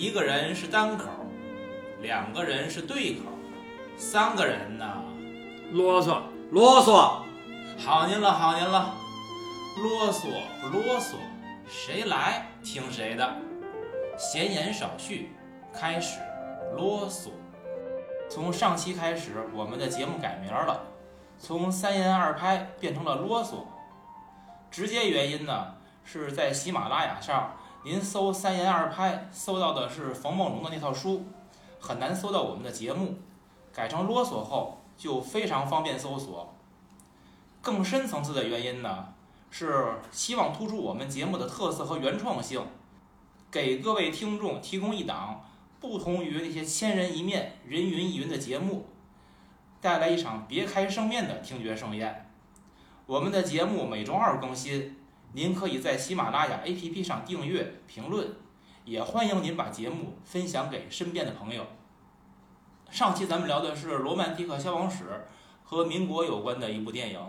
一个人是单口，两个人是对口，三个人呢？啰嗦，啰嗦，好您了，好您了，啰嗦不啰嗦，谁来听谁的。闲言少叙，开始啰嗦。从上期开始，我们的节目改名了，从三言二拍变成了啰嗦。直接原因呢，是在喜马拉雅上，您搜“三言二拍”，搜到的是冯梦龙的那套书，很难搜到我们的节目。改成啰嗦后，就非常方便搜索。更深层次的原因呢，是希望突出我们节目的特色和原创性，给各位听众提供一档不同于那些千人一面、人云亦云的节目，带来一场别开生面的听觉盛宴。我们的节目每周二更新，您可以在喜马拉雅 APP 上订阅、评论，也欢迎您把节目分享给身边的朋友。上期咱们聊的是罗曼蒂克消亡史和民国有关的一部电影，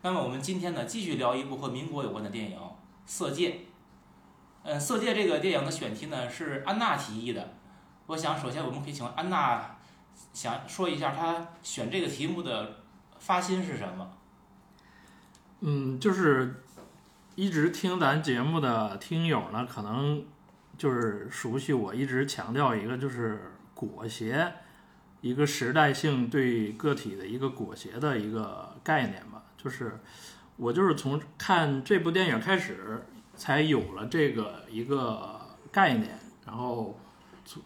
那么我们今天呢继续聊一部和民国有关的电影《色戒》。嗯，《色戒》这个电影的选题呢是安娜提议的，我想首先我们可以请安娜想说一下她选这个题目的发心是什么。嗯，就是一直听咱节目的听友呢，可能就是熟悉我一直强调一个，就是裹挟，一个时代性对个体的一个裹挟的一个概念吧。就是我就是从看这部电影开始，才有了这个一个概念，然后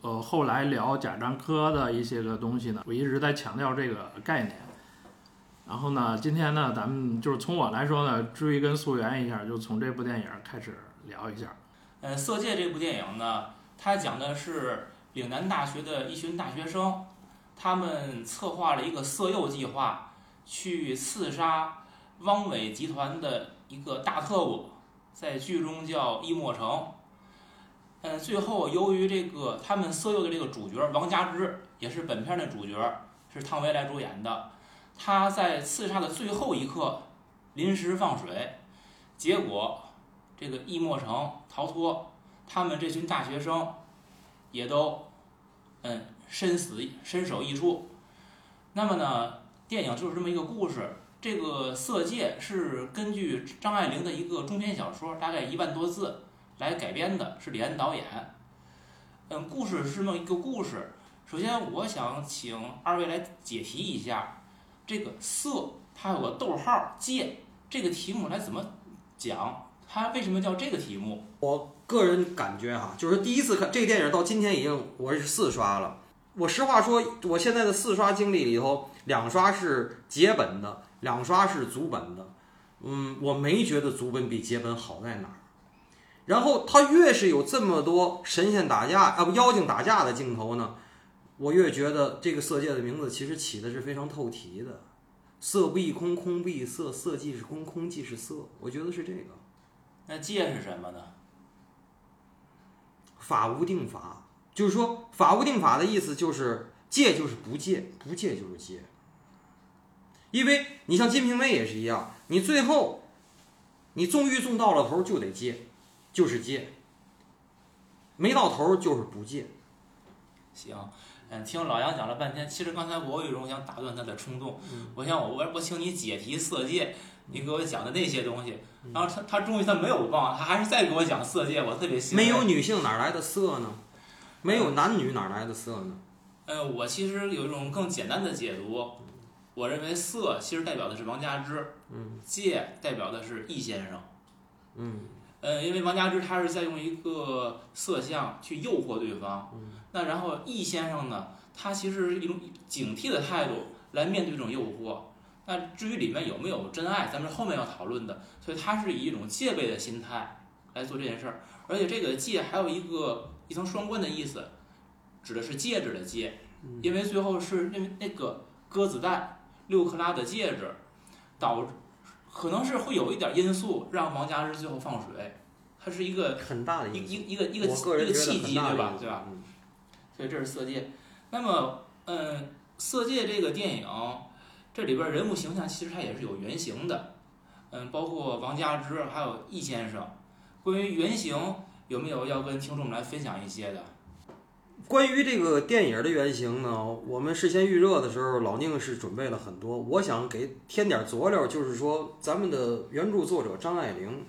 呃后来聊贾樟柯的一些个东西呢，我一直在强调这个概念。然后呢，今天呢，咱们就是从我来说呢，追根溯源一下，就从这部电影开始聊一下。呃，《色戒》这部电影呢，它讲的是岭南大学的一群大学生，他们策划了一个色诱计划，去刺杀汪伪集团的一个大特务，在剧中叫易莫成。呃，最后由于这个他们色诱的这个主角王佳芝，也是本片的主角，是汤唯来主演的。他在刺杀的最后一刻临时放水，结果这个易莫成逃脱，他们这群大学生也都嗯身死身首异处。那么呢，电影就是这么一个故事。这个《色戒》是根据张爱玲的一个中篇小说，大概一万多字来改编的，是李安导演。嗯，故事是这么一个故事。首先，我想请二位来解题一下。这个色，它有个逗号，戒这个题目来怎么讲？它为什么叫这个题目？我个人感觉哈，就是第一次看这个电影到今天已经我是四刷了。我实话说，我现在的四刷经历里头，两刷是节本的，两刷是足本的。嗯，我没觉得足本比节本好在哪儿。然后它越是有这么多神仙打架啊不妖精打架的镜头呢。我越觉得这个色戒的名字其实起的是非常透题的，色不异空，空不异色，色即是空，空即是色。我觉得是这个。那戒是什么呢？法无定法，就是说法无定法的意思就是戒就是不戒，不戒就是戒。因为你像《金瓶梅》也是一样，你最后你纵欲纵到了头就得戒，就是戒；没到头就是不戒。行。嗯，听老杨讲了半天，其实刚才我有一种想打断他的冲动。我想我我我请你解题色戒，你给我讲的那些东西，然后他他终于他没有忘，他还是再给我讲色戒，我特别欣慰。没有女性哪来的色呢？没有男女哪来的色呢？呃，我其实有一种更简单的解读，我认为色其实代表的是王佳芝，嗯，戒代表的是易先生，嗯。呃，因为王佳芝他是在用一个色相去诱惑对方，那然后易先生呢，他其实是一种警惕的态度来面对这种诱惑。那至于里面有没有真爱，咱们后面要讨论的。所以他是以一种戒备的心态来做这件事儿，而且这个戒还有一个一层双关的意思，指的是戒指的戒，因为最后是那那个鸽子蛋六克拉的戒指导。可能是会有一点因素让王佳芝最后放水，它是一个很大的一一一个一个一个契机，对吧？对吧？所以这是色戒。那么，嗯，色戒这个电影，这里边人物形象其实它也是有原型的，嗯，包括王佳芝还有易先生。关于原型，有没有要跟听众们来分享一些的？关于这个电影的原型呢，我们事先预热的时候，老宁是准备了很多。我想给添点佐料，就是说咱们的原著作者张爱玲，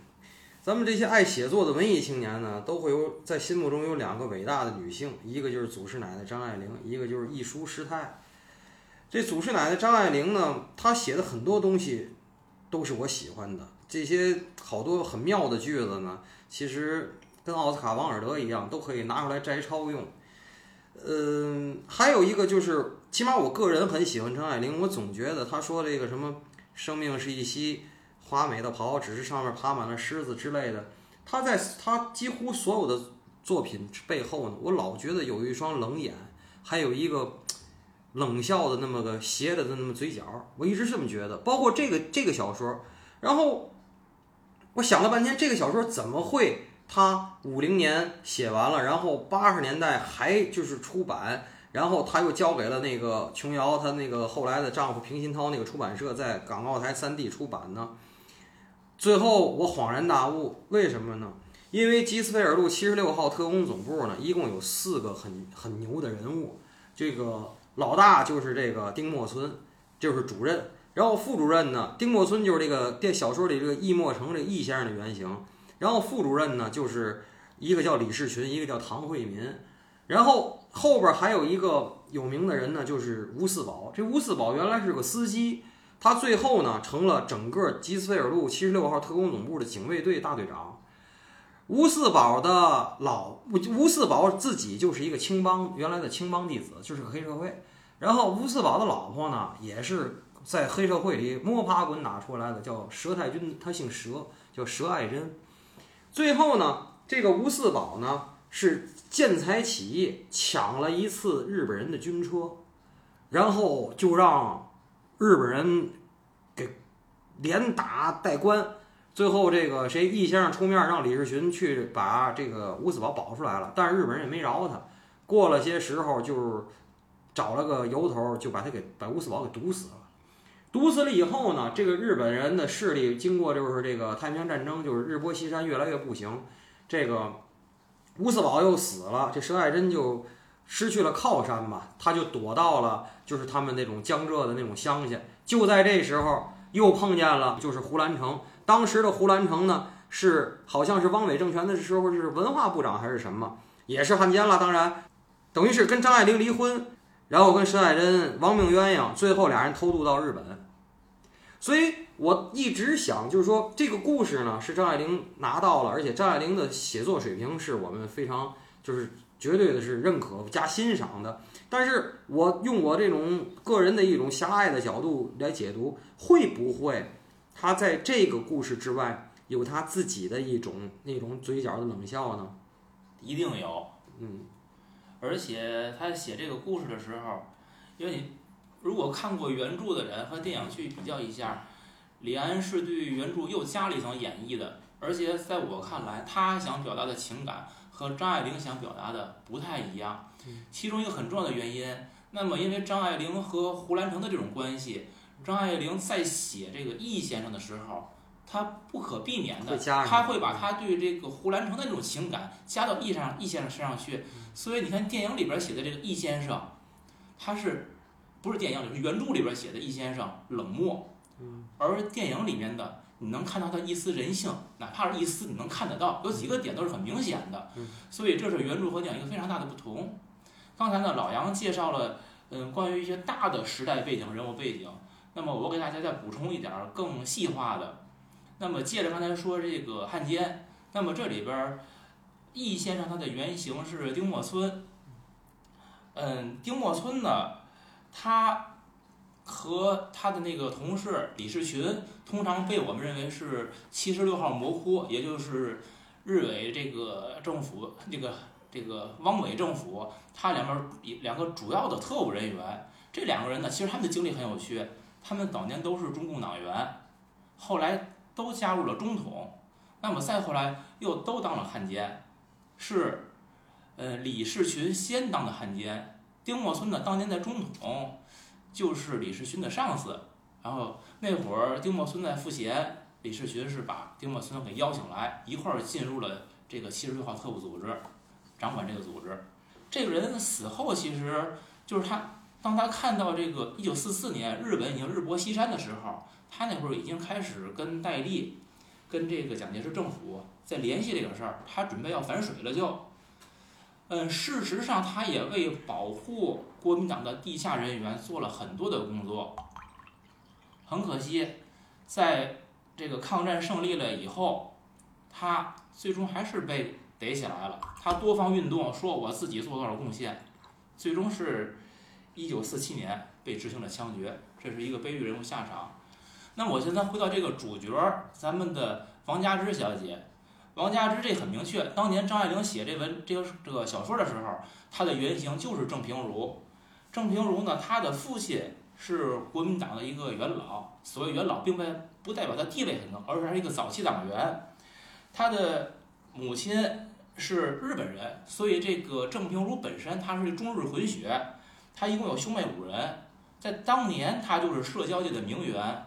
咱们这些爱写作的文艺青年呢，都会有在心目中有两个伟大的女性，一个就是祖师奶奶张爱玲，一个就是一书师太。这祖师奶奶张爱玲呢，她写的很多东西都是我喜欢的，这些好多很妙的句子呢，其实跟奥斯卡王尔德一样，都可以拿出来摘抄用。嗯，还有一个就是，起码我个人很喜欢张爱玲，我总觉得她说这个什么“生命是一袭华美的袍，只是上面爬满了虱子”之类的，他在他几乎所有的作品背后呢，我老觉得有一双冷眼，还有一个冷笑的那么个斜着的那么嘴角，我一直这么觉得。包括这个这个小说，然后我想了半天，这个小说怎么会？他五零年写完了，然后八十年代还就是出版，然后他又交给了那个琼瑶，她那个后来的丈夫平鑫涛那个出版社，在港澳台三地出版呢。最后我恍然大悟，为什么呢？因为吉斯菲尔路七十六号特工总部呢，一共有四个很很牛的人物，这个老大就是这个丁默村，就是主任，然后副主任呢，丁默村就是这个电小说里这个易默成这易先生的原型。然后副主任呢，就是一个叫李士群，一个叫唐惠民，然后后边还有一个有名的人呢，就是吴四宝。这吴四宝原来是个司机，他最后呢成了整个吉斯菲尔路七十六号特工总部的警卫队大队长。吴四宝的老吴四宝自己就是一个青帮原来的青帮弟子，就是个黑社会。然后吴四宝的老婆呢，也是在黑社会里摸爬滚打出来的，叫佘太君，他姓佘，叫佘爱珍。最后呢，这个吴四宝呢是见财起意，抢了一次日本人的军车，然后就让日本人给连打带关。最后这个谁易先生出面让李世群去把这个吴四宝保出来了，但是日本人也没饶他。过了些时候，就是找了个由头，就把他给把吴四宝给毒死了。毒死了以后呢，这个日本人的势力经过就是这个太平洋战争，就是日薄西山，越来越不行。这个吴四宝又死了，这佘爱珍就失去了靠山吧，他就躲到了就是他们那种江浙的那种乡下。就在这时候，又碰见了就是胡兰成。当时的胡兰成呢，是好像是汪伪政权的时候是文化部长还是什么，也是汉奸了。当然，等于是跟张爱玲离婚。然后跟佘海珍亡命鸳鸯，最后俩人偷渡到日本。所以我一直想，就是说这个故事呢是张爱玲拿到了，而且张爱玲的写作水平是我们非常就是绝对的是认可加欣赏的。但是我用我这种个人的一种狭隘的角度来解读，会不会他在这个故事之外有他自己的一种那种嘴角的冷笑呢？一定有。嗯。而且他写这个故事的时候，因为你如果看过原著的人和电影去比较一下，李安是对原著又加了一层演绎的。而且在我看来，他想表达的情感和张爱玲想表达的不太一样。其中一个很重要的原因，那么因为张爱玲和胡兰成的这种关系，张爱玲在写这个易先生的时候。他不可避免的，他会把他对这个胡兰成的那种情感加到易上易先生身上去。所以你看电影里边写的这个易先生，他是不是电影里是原著里边写的易先生冷漠，而电影里面的你能看到他一丝人性，哪怕是一丝你能看得到，有几个点都是很明显的。所以这是原著和电影一个非常大的不同。刚才呢，老杨介绍了嗯关于一些大的时代背景、人物背景，那么我给大家再补充一点更细化的。那么接着刚才说这个汉奸，那么这里边易先生他的原型是丁默村。嗯，丁默村呢，他和他的那个同事李士群，通常被我们认为是七十六号魔窟，也就是日伪这个政府 这个这个汪伪政府，他两边两个主要的特务人员。这两个人呢，其实他们的经历很有趣，他们早年都是中共党员，后来。都加入了中统，那么再后来又都当了汉奸，是，呃，李士群先当的汉奸，丁默村呢当年在中统就是李士群的上司，然后那会儿丁默村在赋闲，李士群是把丁默村给邀请来一块儿进入了这个七十六号特务组织，掌管这个组织。这个人死后，其实就是他，当他看到这个一九四四年日本已经日薄西山的时候，他那会儿已经开始跟戴笠、跟这个蒋介石政府在联系这个事儿，他准备要反水了就。嗯，事实上，他也为保护国民党的地下人员做了很多的工作。很可惜，在这个抗战胜利了以后，他最终还是被逮起来了。他多方运动，说我自己做多少贡献，最终是一九四七年被执行了枪决，这是一个悲剧人物下场。那我现在回到这个主角，咱们的王佳芝小姐。王佳芝这很明确，当年张爱玲写这文这个这个小说的时候，她的原型就是郑平如。郑平如呢，她的父亲是国民党的一个元老，所谓元老，并不不代表他地位很高，而是他是一个早期党员。他的母亲是日本人，所以这个郑平如本身他是中日混血，他一共有兄妹五人，在当年他就是社交界的名媛。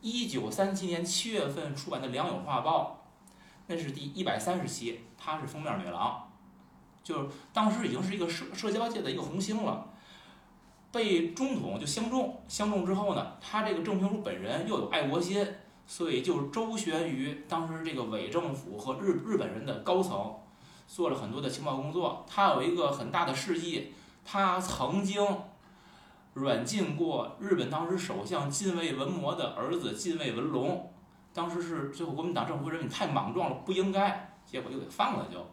一九三七年七月份出版的《良友画报》。那是第一百三十期，她是封面女郎，就是当时已经是一个社社交界的一个红星了。被中统就相中，相中之后呢，她这个郑平如本人又有爱国心，所以就周旋于当时这个伪政府和日日本人的高层，做了很多的情报工作。她有一个很大的事迹，她曾经软禁过日本当时首相近卫文磨的儿子近卫文龙。当时是最后国民党政府认为你太莽撞了，不应该，结果就给放了就。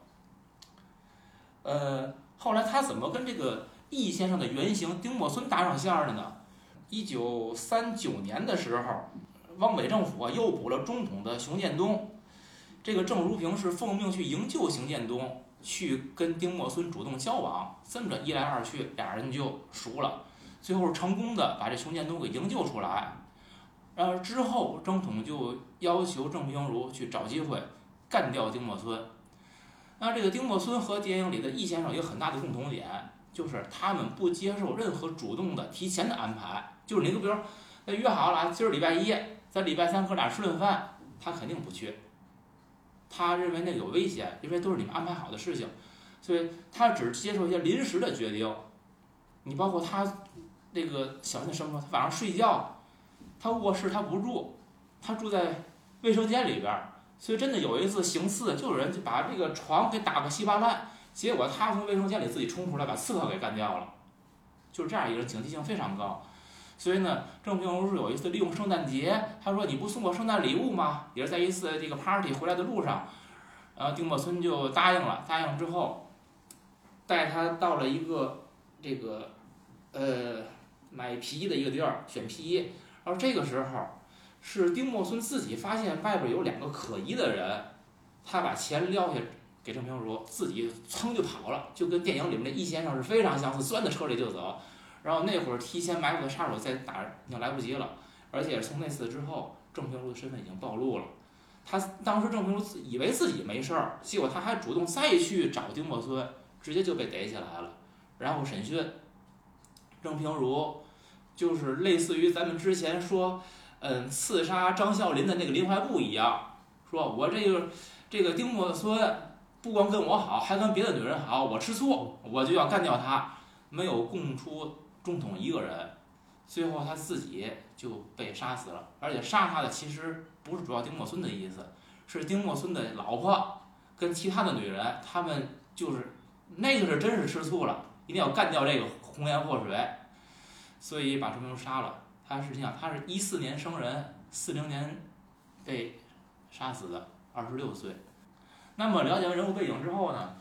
呃，后来他怎么跟这个易先生的原型丁默孙搭上线儿的呢？一九三九年的时候，汪伪政府啊诱捕了中统的熊建东，这个郑如平是奉命去营救熊建东，去跟丁默孙主动交往，这么着一来二去，俩人就熟了，最后成功的把这熊建东给营救出来。然后之后，郑统就要求郑平如去找机会干掉丁默村。那这个丁默村和电影里的易先生有很大的共同点，就是他们不接受任何主动的提前的安排。就是你，就比如说，约好了今儿礼拜一，咱礼拜三哥俩吃顿饭，他肯定不去。他认为那有危险，因为都是你们安排好的事情，所以他只接受一些临时的决定。你包括他那个小心的生活，他晚上睡觉。他卧室他不住，他住在卫生间里边儿，所以真的有一次行刺，就有人就把这个床给打个稀巴烂，结果他从卫生间里自己冲出来，把刺客给干掉了，就是这样一个，警惕性非常高。所以呢，郑平如是有一次利用圣诞节，他说你不送我圣诞礼物吗？也是在一次这个 party 回来的路上，然后丁默村就答应了，答应之后，带他到了一个这个呃买皮衣的一个地儿选皮衣。而这个时候，是丁默村自己发现外边有两个可疑的人，他把钱撂下给郑平如，自己噌就跑了，就跟电影里面的易先生是非常相似，钻在车里就走。然后那会儿提前埋伏的杀手再打已经来不及了，而且从那次之后，郑平如的身份已经暴露了。他当时郑平如以为自己没事儿，结果他还主动再去找丁默村，直接就被逮起来了，然后审讯郑平如。就是类似于咱们之前说，嗯，刺杀张啸林的那个林怀布一样，说我这个这个丁默村不光跟我好，还跟别的女人好，我吃醋，我就要干掉他，没有供出中统一个人，最后他自己就被杀死了，而且杀他的其实不是主要丁默村的意思，是丁默村的老婆跟其他的女人，他们就是那个是真是吃醋了，一定要干掉这个红颜祸水。所以把周明杀了。他实际上他是一四年生人，四零年被杀死的，二十六岁。那么了解完人物背景之后呢，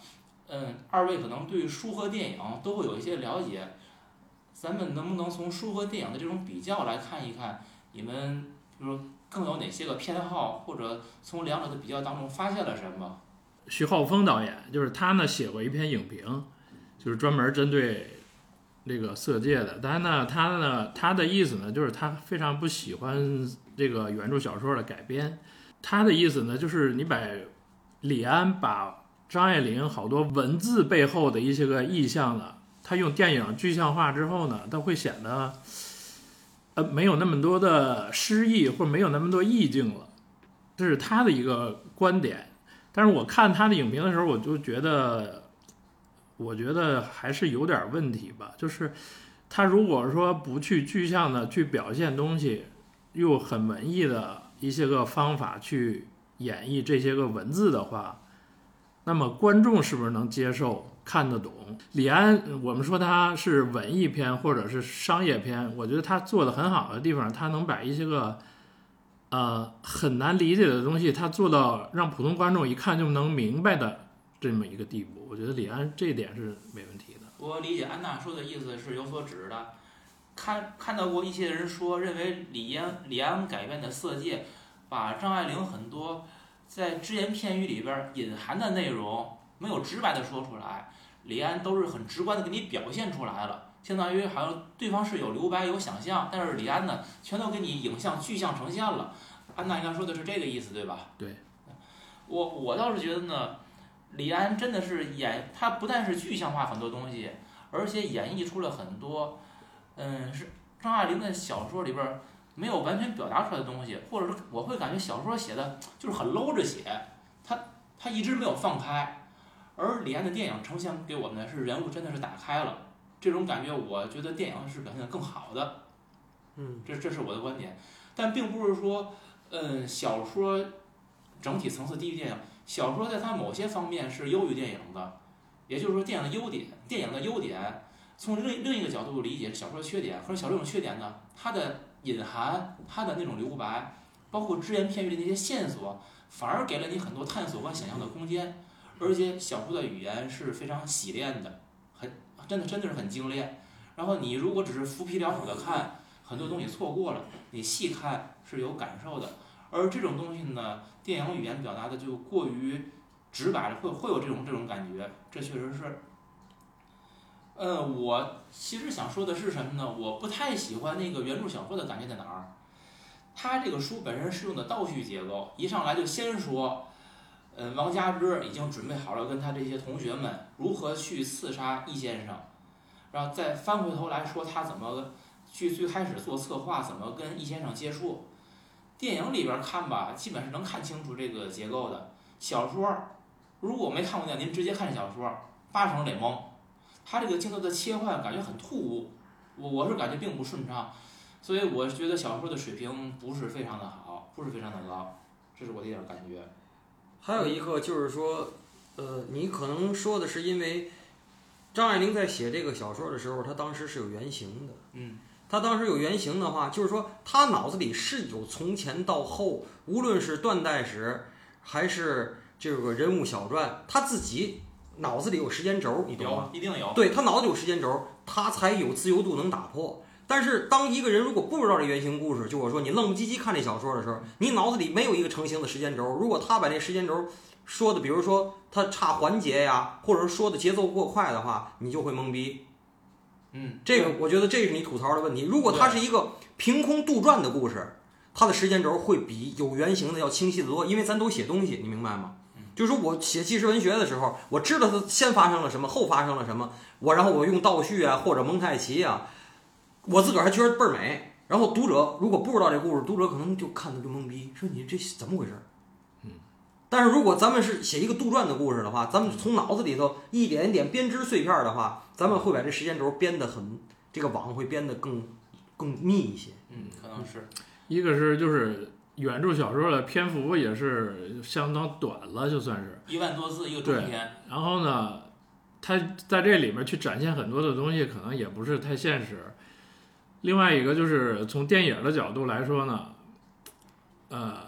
嗯，二位可能对书和电影都会有一些了解。咱们能不能从书和电影的这种比较来看一看，你们比如说更有哪些个偏好，或者从两者的比较当中发现了什么？徐浩峰导演就是他呢，写过一篇影评，就是专门针对。这个色戒的，但是呢，他呢，他的意思呢，就是他非常不喜欢这个原著小说的改编。他的意思呢，就是你把李安把张爱玲好多文字背后的一些个意象呢，他用电影具象化之后呢，他会显得呃没有那么多的诗意，或者没有那么多意境了。这是他的一个观点。但是我看他的影评的时候，我就觉得。我觉得还是有点问题吧。就是他如果说不去具象的去表现东西，用很文艺的一些个方法去演绎这些个文字的话，那么观众是不是能接受、看得懂？李安，我们说他是文艺片或者是商业片，我觉得他做的很好的地方，他能把一些个呃很难理解的东西，他做到让普通观众一看就能明白的这么一个地步。我觉得李安这一点是没问题的。我理解安娜说的意思是有所指的。看看到过一些人说，认为李安李安改编的《色戒》，把张爱玲很多在只言片语里边隐含的内容没有直白的说出来，李安都是很直观的给你表现出来了，相当于好像对方是有留白有想象，但是李安呢，全都给你影像具象呈现了。安娜应该说的是这个意思，对吧？对。我我倒是觉得呢，李安真的是演他不但是具象化很多东西，而且演绎出了很多。嗯，是张爱玲的小说里边儿没有完全表达出来的东西，或者是我会感觉小说写的就是很搂着写，他他一直没有放开，而李安的电影呈现给我们的是人物真的是打开了，这种感觉我觉得电影是表现的更好的，嗯，这这是我的观点，但并不是说，嗯，小说整体层次低于电影，小说在它某些方面是优于电影的，也就是说电影的优点，电影的优点。从另另一个角度理解小说的缺点，或者小说这种缺点呢，它的隐含，它的那种留白，包括只言片语的那些线索，反而给了你很多探索和想象的空间。而且小说的语言是非常洗练的，很真的真的是很精炼。然后你如果只是浮皮潦草的看，很多东西错过了，你细看是有感受的。而这种东西呢，电影语言表达的就过于直白了，会会有这种这种感觉，这确实是。呃，我其实想说的是什么呢？我不太喜欢那个原著小说的感觉在哪儿？他这个书本身是用的倒叙结构，一上来就先说，呃，王家之已经准备好了跟他这些同学们如何去刺杀易先生，然后再翻回头来说他怎么去最开始做策划，怎么跟易先生接触。电影里边看吧，基本是能看清楚这个结构的。小说，如果没看过的，您直接看小说，八成得懵。他这个镜头的切换感觉很突兀，我我是感觉并不顺畅，所以我觉得小说的水平不是非常的好，不是非常的高，这是我的一点感觉。还有一个就是说，呃，你可能说的是因为张爱玲在写这个小说的时候，她当时是有原型的。嗯。她当时有原型的话，就是说他脑子里是有从前到后，无论是断代史还是这个人物小传，他自己。脑子里有时间轴，你懂吗？一定有。对他脑子有时间轴，他才有自由度能打破。但是当一个人如果不知道这原型故事，就我说你愣不唧唧看这小说的时候，你脑子里没有一个成型的时间轴。如果他把这时间轴说的，比如说他差环节呀，或者说说的节奏过快的话，你就会懵逼。嗯，这个我觉得这是你吐槽的问题。如果它是一个凭空杜撰的故事，它的时间轴会比有原型的要清晰得多，因为咱都写东西，你明白吗？就是说我写纪实文学的时候，我知道它先发生了什么，后发生了什么，我然后我用倒叙啊或者蒙太奇啊，我自个儿还觉得倍儿美。然后读者如果不知道这故事，读者可能就看的就懵逼，说你这怎么回事？嗯。但是如果咱们是写一个杜撰的故事的话，咱们从脑子里头一点一点编织碎片的话，咱们会把这时间轴编得很，这个网会编得更更密一些。嗯，可能是一个是就是。原著小说的篇幅也是相当短了，就算是一万多字一个中篇。然后呢，他在这里面去展现很多的东西，可能也不是太现实。另外一个就是从电影的角度来说呢，呃，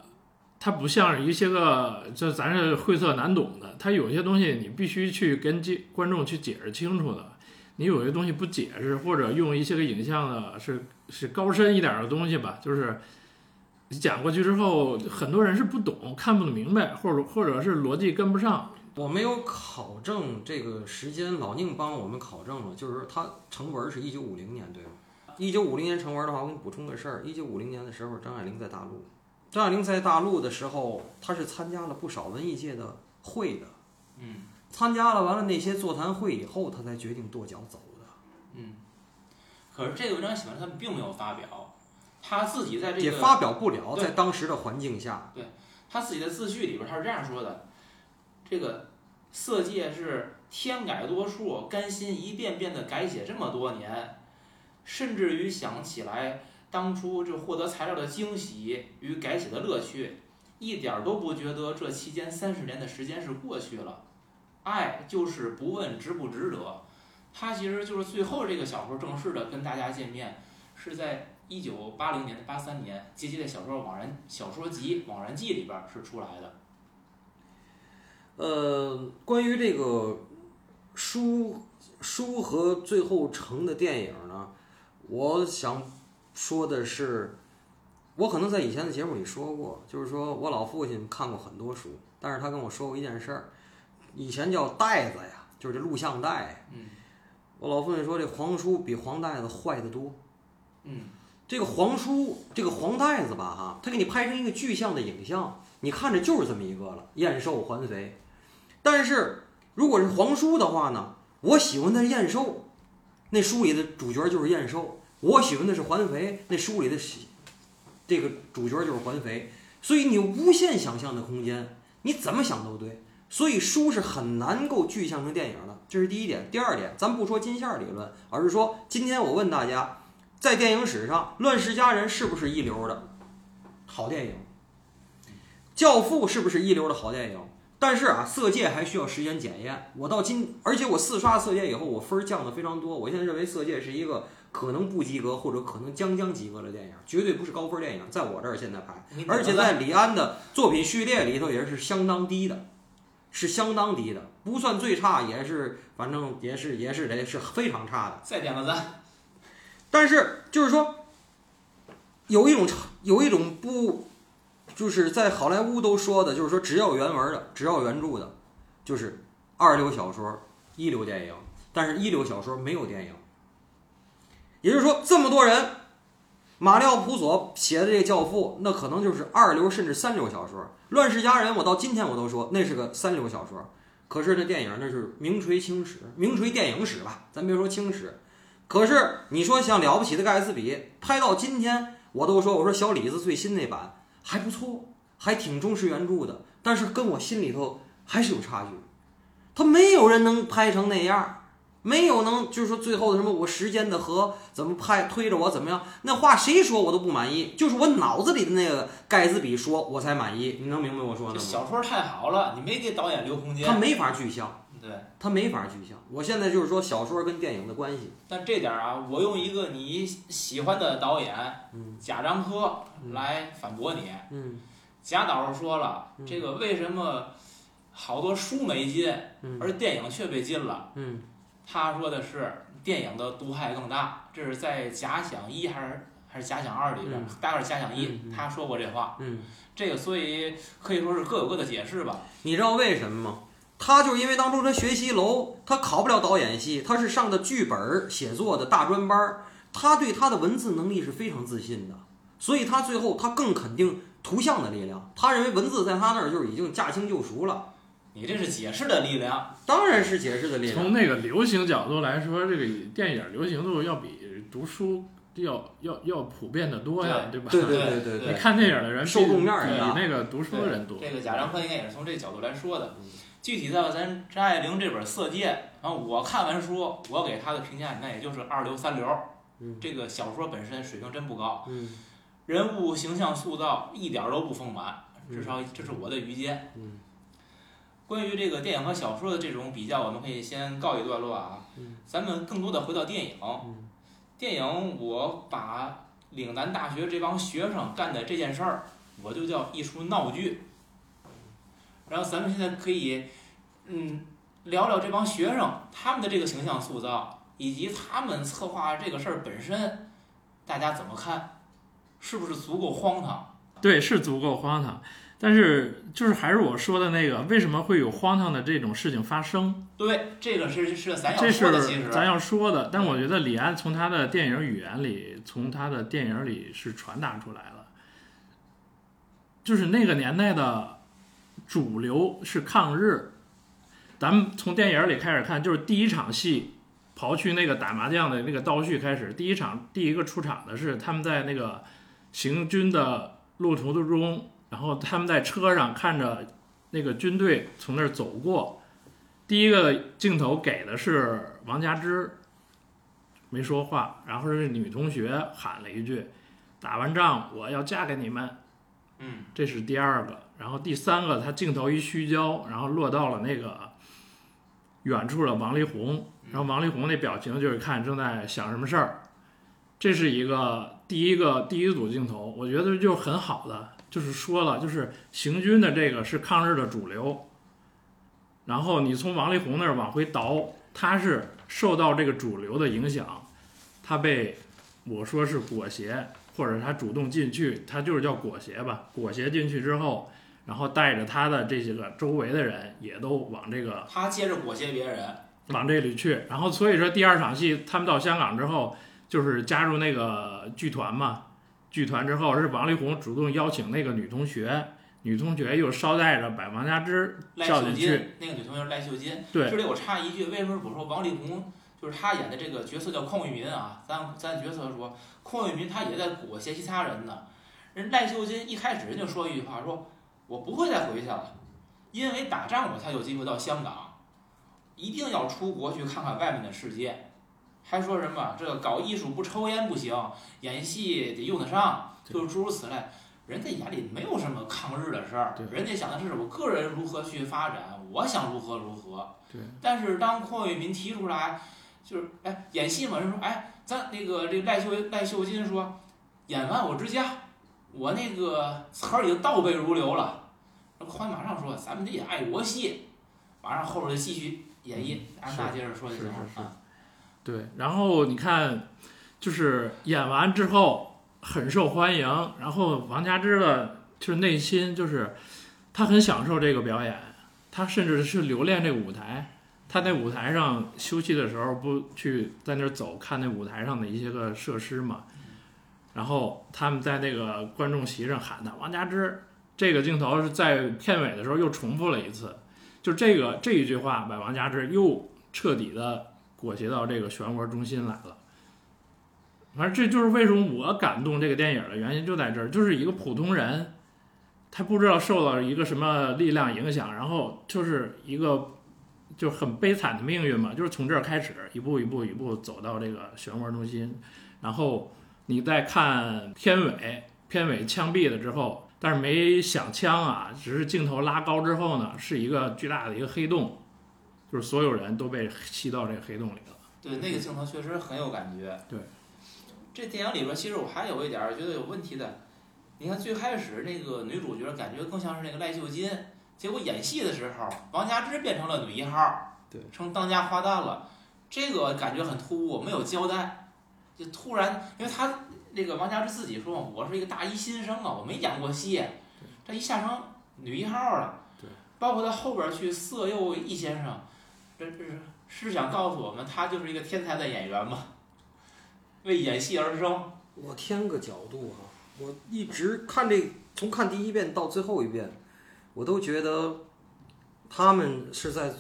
它不像一些个，就咱是晦涩难懂的，它有些东西你必须去跟观众去解释清楚的。你有些东西不解释，或者用一些个影像的，是是高深一点的东西吧，就是。你讲过去之后，很多人是不懂、看不明白，或者或者是逻辑跟不上。我没有考证这个时间，老宁帮我们考证了，就是他成文是一九五零年，对吗？一九五零年成文的话，我给你补充个事儿：一九五零年的时候，张爱玲在大陆。张爱玲在大陆的时候，她是参加了不少文艺界的会的。嗯。参加了完了那些座谈会以后，她才决定跺脚走的。嗯。可是这个文章写完，她并没有发表。她自己在这个也发表不了，在当时的环境下。对她自己的自序里边，她是这样说的：这个色戒是天改多数，甘心一遍遍的改写这么多年，甚至于想起来当初这获得材料的惊喜与改写的乐趣，一点儿都不觉得这期间三十年的时间是过去了。爱就是不问值不值得，它其实就是最后这个小说正式的跟大家见面，是在一九八零年的、八三年接接的小说《枉然小说集枉然记》里边是出来的。呃，关于这个书书和最后成的电影呢，我想说的是，我可能在以前的节目里说过，就是说我老父亲看过很多书，但是他跟我说过一件事儿，以前叫袋子呀，就是这录像带。嗯我老父亲说，这黄书比黄袋子坏得多。嗯，这个黄书，这个黄袋子吧，哈，他给你拍成一个具象的影像，你看着就是这么一个了，燕瘦还肥。但是如果是黄书的话呢，我喜欢的是燕瘦，那书里的主角就是燕瘦；我喜欢的是环肥，那书里的这个主角就是环肥。所以你无限想象的空间，你怎么想都对。所以书是很难够具象成电影的，这是第一点。第二点，咱不说金线理论，而是说今天我问大家，在电影史上，《乱世佳人》是不是一流的好电影？《教父》是不是一流的好电影？但是啊，《色戒》还需要时间检验。我到今，而且我四刷《色戒》以后，我分降的非常多。我现在认为《色戒》是一个可能不及格或者可能将将及格的电影，绝对不是高分电影，在我这儿现在排。而且在李安的作品序列里头也是相当低的，是相当低的，不算最差，也是反正也是也是得是非常差的。再点个赞。但是就是说，有一种有一种不，就是在好莱坞都说的，就是说只要原文的，只要原著的，就是二流小说、一流电影，但是一流小说没有电影。也就是说，这么多人，马里奥普索写的这个《教父》，那可能就是二流甚至三流小说。《乱世佳人》，我到今天我都说那是个三流小说。可是那电影那是名垂青史，名垂电影史吧，咱别说青史。可是你说像了不起的盖茨比拍到今天，我都说我说小李子最新那版还不错，还挺忠实原著的，但是跟我心里头还是有差距。他没有人能拍成那样，没有能就是说最后的什么我时间的河怎么拍推着我怎么样，那话谁说我都不满意，就是我脑子里的那个盖茨比说我才满意，你能明白我说的吗？小说太好了，你没给导演留空间。他没法具象，对，他没法具象。我现在就是说小说跟电影的关系，但这点儿啊，我用一个你喜欢的导演嗯贾樟柯来反驳你。嗯贾导说了，嗯这个为什么好多书没进，嗯而电影却被禁了？嗯他说的是电影的毒害更大，这是在《假想一》还是还是《假想二》里边，嗯大概是《假想一》他说过这话。嗯。这个所以可以说是各有各的解释吧。你知道为什么吗？他就是因为当初他学习楼，他考不了导演系，他是上的剧本写作的大专班儿，他对他的文字能力是非常自信的，所以他最后他更肯定图像的力量，他认为文字在他那儿就是已经驾轻就熟了，你这是解释的力量，当然是解释的力量。从那个流行角度来说，这个电影流行度要比读书要要要普遍的多呀，对吧？对对对对对你看电影的人受众面儿比那个读书的人多。这个贾樟柯应该也是从这角度来说的嗯。具体到咱张爱玲这本《色戒》，然后我看完书，我给他的评价那也就是二流三流。嗯这个小说本身水平真不高，嗯人物形象塑造一点儿都不丰满，至少这是我的愚见。嗯关于这个电影和小说的这种比较，我们可以先告一段落啊。嗯咱们更多的回到电影。嗯电影，我把岭南大学这帮学生干的这件事儿，我就叫一出闹剧。然后咱们现在可以，嗯，聊聊这帮学生他们的这个形象塑造，以及他们策划这个事儿本身，大家怎么看？是不是足够荒唐？对，是足够荒唐，但是就是还是我说的那个，为什么会有荒唐的这种事情发生？对，这个是是咱要这说的，其实是咱要说的。但我觉得李安从他的电影语言里，从他的电影里是传达出来了，就是那个年代的主流是抗日。咱们从电影里开始看，就是第一场戏，刨去那个打麻将的那个倒叙开始，第一场第一个出场的是他们在那个行军的路途途中，然后他们在车上看着那个军队从那儿走过，第一个镜头给的是王佳芝，没说话，然后是女同学喊了一句：“打完仗我要嫁给你们。”嗯，这是第二个，然后第三个，他镜头一虚焦，然后落到了那个远处的王力宏，然后王力宏那表情就是看正在想什么事儿，这是一个第一个第一组镜头，我觉得就是很好的，就是说了，就是行军的这个是抗日的主流，然后你从王力宏那儿往回倒，他是受到这个主流的影响，他被我说是裹挟。或者他主动进去，他就是叫裹挟吧。裹挟进去之后，然后带着他的这些个周围的人也都往这个他接着裹挟别人，往这里去。然后所以说第二场戏他们到香港之后，就是加入那个剧团嘛。剧团之后是王力宏主动邀请那个女同学，女同学又捎带着把王佳芝叫进去。金那个女同学是赖秀金。对这里我插一句，为什么我说王力宏就是他演的这个角色叫邝裕民啊？咱咱角色说。邝裕民他也在裹挟其他人呢，人赖秀金一开始人就说一句话，说我不会再回去了，因为打仗我才有机会到香港，一定要出国去看看外面的世界，还说什么这个搞艺术不抽烟不行，演戏得用得上，就是诸如此类。人家眼里没有什么抗日的事儿，人家想的是我个人如何去发展，我想如何如何。对。但是当邝裕民提出来，就是哎演戏嘛，人说哎。咱那个这赖秀赖秀金说，演完我之家，我那个词儿已经倒背如流了。那宽马上说，咱们得演爱国戏，马上后边就继续演绎。安大接着说就行了啊。对，然后你看，就是演完之后很受欢迎，然后王佳芝的就是内心就是他很享受这个表演，他甚至是留恋这舞台。他在舞台上休息的时候，不去在那儿走看那舞台上的一些个设施嘛？然后他们在那个观众席上喊他王佳芝，这个镜头是在片尾的时候又重复了一次，就这个这一句话把王佳芝又彻底的裹挟到这个漩涡中心来了。反正这就是为什么我感动这个电影的原因就在这儿，就是一个普通人，他不知道受到一个什么力量影响，然后就是一个。就很悲惨的命运嘛，就是从这儿开始，一步一步一步走到这个漩涡中心，然后你再看片尾，片尾枪毙了之后，但是没响枪啊，只是镜头拉高之后呢，是一个巨大的一个黑洞，就是所有人都被吸到这个黑洞里了。对，那个镜头确实很有感觉。对，这电影里边其实我还有一点觉得有问题的，你看最开始那个女主角感觉更像是那个赖秀金。结果演戏的时候，王佳芝变成了女一号，对，成当家花旦了，这个感觉很突兀，没有交代，就突然，因为他那个王佳芝自己说，我是一个大一新生啊，我没演过戏，这一下成女一号了，对，包括他后边去色诱易先生，这这是是想告诉我们，他就是一个天才的演员吗？为演戏而生。我添个角度啊，我一直看这，从看第一遍到最后一遍。我都觉得他们是在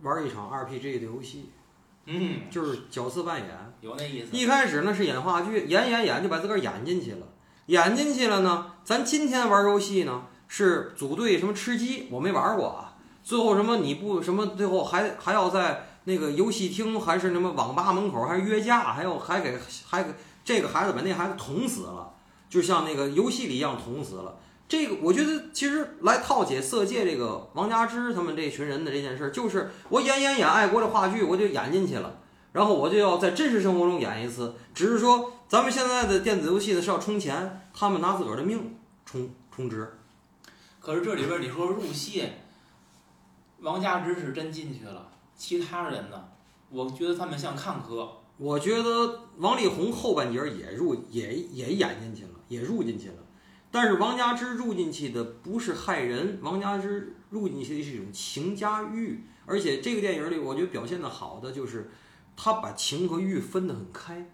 玩一场 RPG 的游戏，嗯，就是角色扮演，有那意思。一开始呢是演话剧，演演演就把自个儿演进去了，演进去了呢。咱今天玩游戏呢是组队什么吃鸡，我没玩过啊。最后什么你不什么，最后还还要在那个游戏厅还是什么网吧门口还约架，还要还给还给这个孩子把那孩子捅死了，就像那个游戏里一样捅死了。这个我觉得其实来套解色戒这个王佳芝他们这群人的这件事，就是我演演演爱国的话剧，我就演进去了，然后我就要在真实生活中演一次。只是说咱们现在的电子游戏呢是要充钱，他们拿自个儿的命充充值。可是这里边你说入戏，王佳芝是真进去了，其他人呢？我觉得他们像看客。我觉得王力宏后半截也入也也演进去了，也入进去了。但是王佳芝入进去的不是害人，王佳芝入进去的是一种情加欲，而且这个电影里我觉得表现的好的就是，他把情和欲分得很开。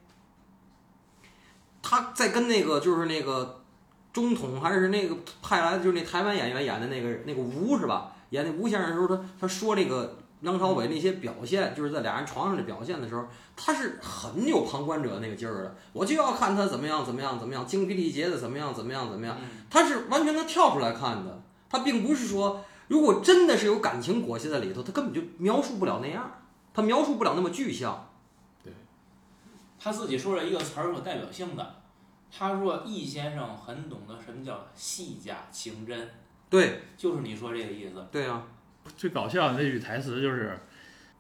他在跟那个就是那个中统还是那个派来的就是那台湾演员演的那个那个吴是吧？演那吴先生的时候，他他说那个。梁朝伟那些表现，就是在俩人床上的表现的时候，他是很有旁观者那个劲儿的。我就要看他怎么样，怎么样，怎么样，精疲力竭的怎么样，怎么样，怎么样。他是完全能跳出来看的。他并不是说如果真的是有感情裹挟在里头，他根本就描述不了那样，他描述不了那么具象。对他自己说了一个词儿有代表性的，他说易先生很懂得什么叫戏假情真，对就是你说这个意思。对啊，最搞笑的那句台词就是：“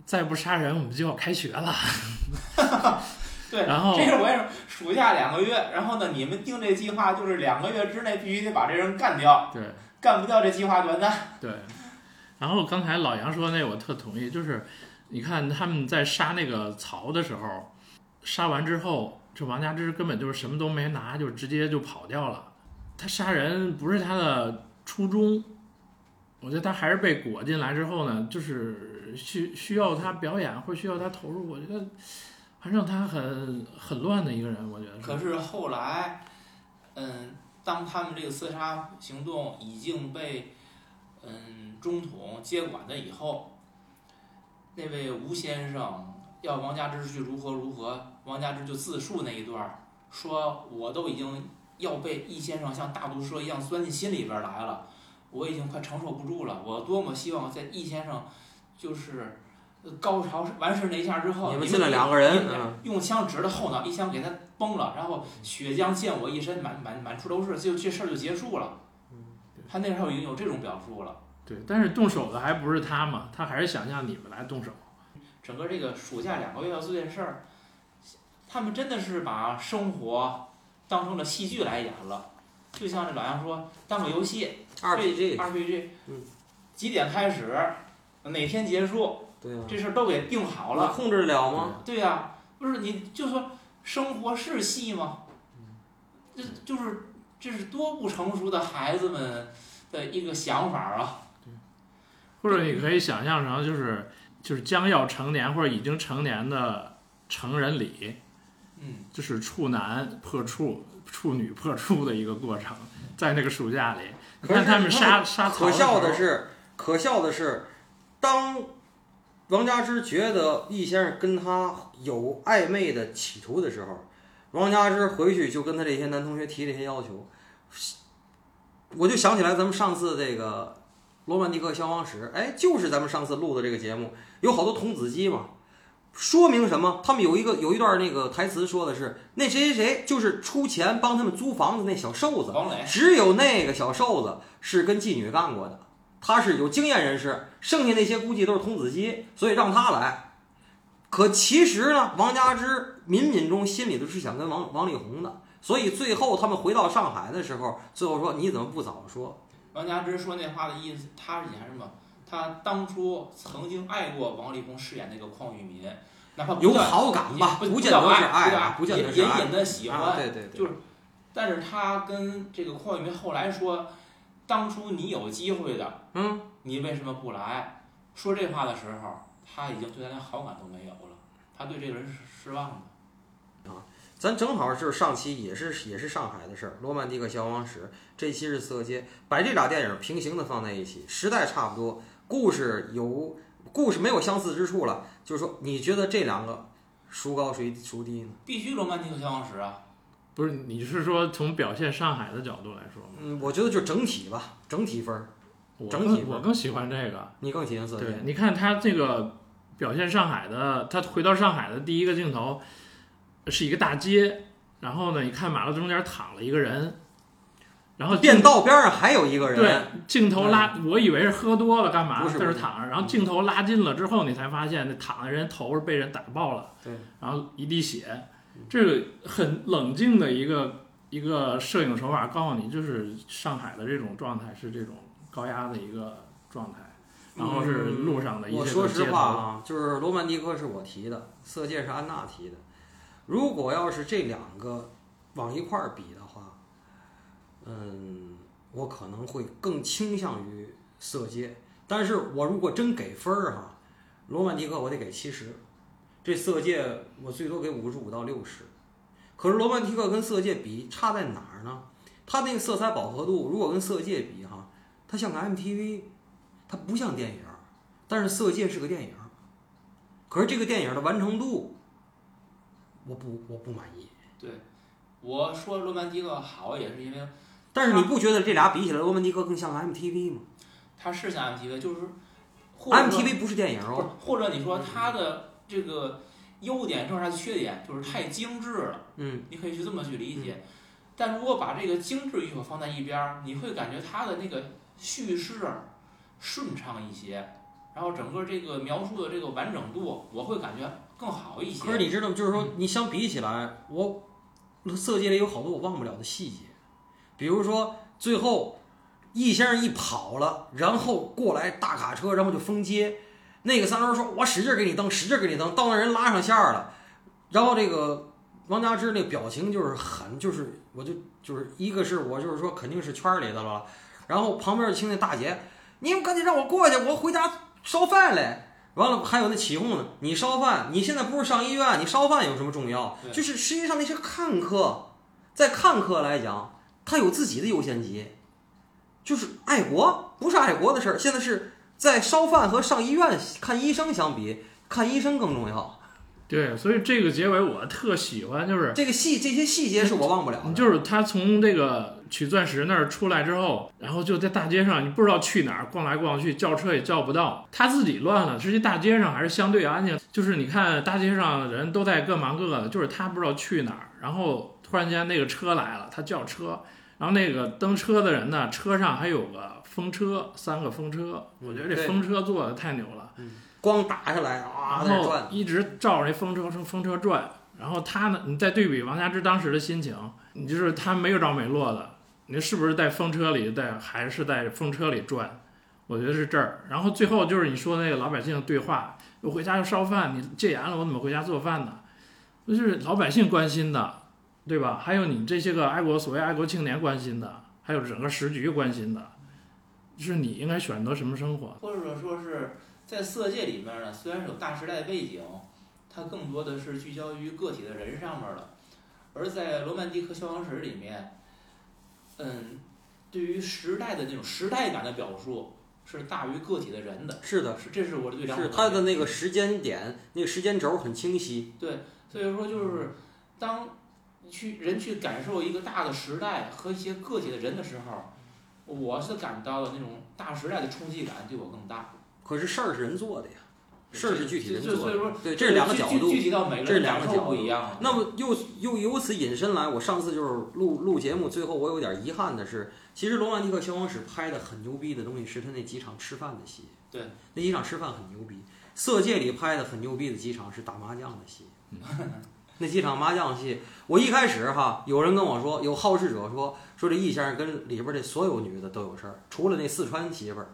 再不杀人，我们就要开学了。对，然后这是我也是暑假两个月，然后呢，你们定这计划就是两个月之内必须得把这人干掉，”对干不掉这计划完蛋。对。然后刚才老杨说那我特同意，就是你看他们在杀那个曹的时候，杀完之后，这王家之根本就是什么都没拿，就直接就跑掉了。他杀人不是他的初衷，我觉得他还是被裹进来之后呢，就是需需要他表演或需要他投入，我觉得还让他很很乱的一个人，我觉得。可是后来，嗯，当他们这个刺杀行动已经被嗯中统接管了以后，那位吴先生要王家之去如何如何，王家之就自述那一段，说我都已经要被易先生像大毒蛇一样钻进心里边儿来了，我已经快承受不住了，我多么希望在易先生就是。呃高潮完事那一下之后，你你们进来两个人用枪指着后脑，一枪给他崩了，然后血浆溅我一身，满满满处都是，就这事儿就结束了。他那时候已经有这种表述了。对，但是动手的还不是他嘛，他还是想让你们来动手。整个这个暑假两个月要做件事儿，他们真的是把生活当成了戏剧来演了。就像这老杨说，当个游戏，RPG，RPG，嗯几点开始，哪天结束，对啊，这事儿都给定好了。你控制得了吗？对呀、不是你就说生活是戏吗？这就是这是多不成熟的孩子们的一个想法啊！或者你可以想象成就是就是将要成年或者已经成年的成人礼，嗯，就是处男破处、处女破处的一个过程，在那个暑假里，看他们杀杀可笑的是，可笑的是，当王家之觉得易先生跟他有暧昧的企图的时候，王家之回去就跟他这些男同学提这些要求，我就想起来咱们上次这个《罗曼蒂克消亡史》，哎，就是咱们上次录的这个节目，有好多童子鸡嘛。说明什么？他们有一个有一段那个台词说的是，那谁谁谁就是出钱帮他们租房子那小瘦子，只有那个小瘦子是跟妓女干过的，他是有经验人士，剩下那些估计都是童子鸡，所以让他来。可其实呢，王家之冥冥中心里头是想跟王王力宏的，所以最后他们回到上海的时候，最后说你怎么不早说？王家之说那话的意思，他是演什么？他当初曾经爱过王力宏饰演那个邝裕民，哪怕有好感吧，不不见得是爱不叫啊，不见得隐是爱隐隐的喜欢。啊，对对对，就是但是他跟这个邝裕民后来说，当初你有机会的，嗯，你为什么不来？说这话的时候，他已经对他连好感都没有了，他对这个人是失望的。啊咱正好就是上期也是也是上海的事儿，《罗曼蒂克消亡史》，这期是《色戒》，把这俩电影平行的放在一起，时代差不多，故事有故事没有相似之处了。就是说，你觉得这两个孰高谁孰低呢？必须罗曼蒂克消亡史啊！不是你是说从表现上海的角度来说吗？嗯，我觉得就整体吧，整体分儿，整体我更喜欢这个。你更喜欢《色戒对，》？你看他这个表现上海的，他回到上海的第一个镜头是一个大街，然后呢，你看马路中间躺了一个人，然后电道边上还有一个人，对镜头拉，我以为是喝多了干嘛在这躺着，然后镜头拉近了之后，你才发现那躺的人头是被人打爆了，对，然后一滴血，这个很冷静的一个一个摄影手法，告诉你就是上海的这种状态是这种高压的一个状态，然后是路上的一我说实话啊，就是罗曼蒂克是我提的，《色戒》是安娜提的。如果要是这两个往一块儿比的话，嗯，我可能会更倾向于《色戒》。但是我如果真给分儿哈，罗曼蒂克我得给七十，这《色戒》我最多给五十五到六十。可是罗曼蒂克跟《色戒》比差在哪儿呢？它那个色彩饱和度，如果跟《色戒》比哈，它像个 MTV，它不像电影。但是《色戒》是个电影，可是这个电影的完成度，我不我不满意。对我说罗曼蒂克好，也是因为，但是你不觉得这俩比起来，罗曼蒂克更像个 MTV 吗？它是像 MTV，就是或者说 MTV 不是电影不是哦，，或者你说它的这个优点正是它的缺点，就是太精致了，嗯，你可以去这么去理解。但如果把这个精致与否放在一边儿，你会感觉它的那个叙事顺畅一些，然后整个这个描述的这个完整度，我会感觉更好一些。可是你知道吗？就是说，你相比起来，我色戒里有好多我忘不了的细节，比如说最后易先生一跑了，然后过来大卡车，然后就封街，那个三轮说：“我使劲给你蹬，使劲给你蹬。”到那人拉上线儿了，然后这个王家之那表情就是很，就是我就就是一个是我就是说肯定是圈儿里的了，然后旁边就听那大姐：“你们赶紧让我过去，我回家烧饭嘞。”完了，还有那起哄呢，你烧饭，你现在不是上医院，你烧饭有什么重要？就是实际上那些看客，在看客来讲，他有自己的优先级，就是爱国不是爱国的事儿。现在是在烧饭和上医院看医生相比，看医生更重要。对，所以这个结尾我特喜欢，就是这个细这些细节是我忘不了的。就是他从这个取钻石那儿出来之后，然后就在大街上，你不知道去哪儿，逛来逛去，叫车也叫不到，他自己乱了。实际大街上还是相对安静，就是你看大街上人都在各忙各的，就是他不知道去哪儿，然后突然间那个车来了，他叫车，然后那个蹬车的人呢，车上还有个风车，三个风车，我觉得这风车做的太牛了。光打下来啊，那然后转，一直照着那风车风车转，然后他呢，你再对比王佳芝当时的心情，你就是他没有着没落的，你是不是在风车里在还是在风车里转？我觉得是这儿。然后最后就是你说那个老百姓的对话，我回家要烧饭，你戒严了，我怎么回家做饭呢？就是老百姓关心的，对吧？还有你这些个爱国所谓爱国青年关心的，还有整个时局关心的，就是你应该选择什么生活。或者说是在色戒里面呢，虽然是有大时代背景，它更多的是聚焦于个体的人上面了，而在罗曼蒂克消亡史里面，嗯，对于时代的那种时代感的表述是大于个体的人的，是的，是这是我对两种是他的那个时间点，那个时间轴很清晰。对所以说就是当去人去感受一个大的时代和一些个体的人的时候，我是感到了那种大时代的冲击感对我更大。可是事儿是人做的呀，事儿是具体人做的。对，这是两个角度具具。体到每这是个人感受两个角度不一样。那么又又由此引申来，我上次就是录录节目，最后我有点遗憾的是，其实《罗曼蒂克消亡史》拍的很牛逼的东西是他那几场吃饭的戏。对，那几场吃饭很牛逼。《色戒》里拍的很牛逼的几场是打麻将的戏。那几场麻将戏，我一开始哈，有人跟我说，有好事者说，说这易先生跟里边这所有女的都有事儿，除了那四川媳妇儿。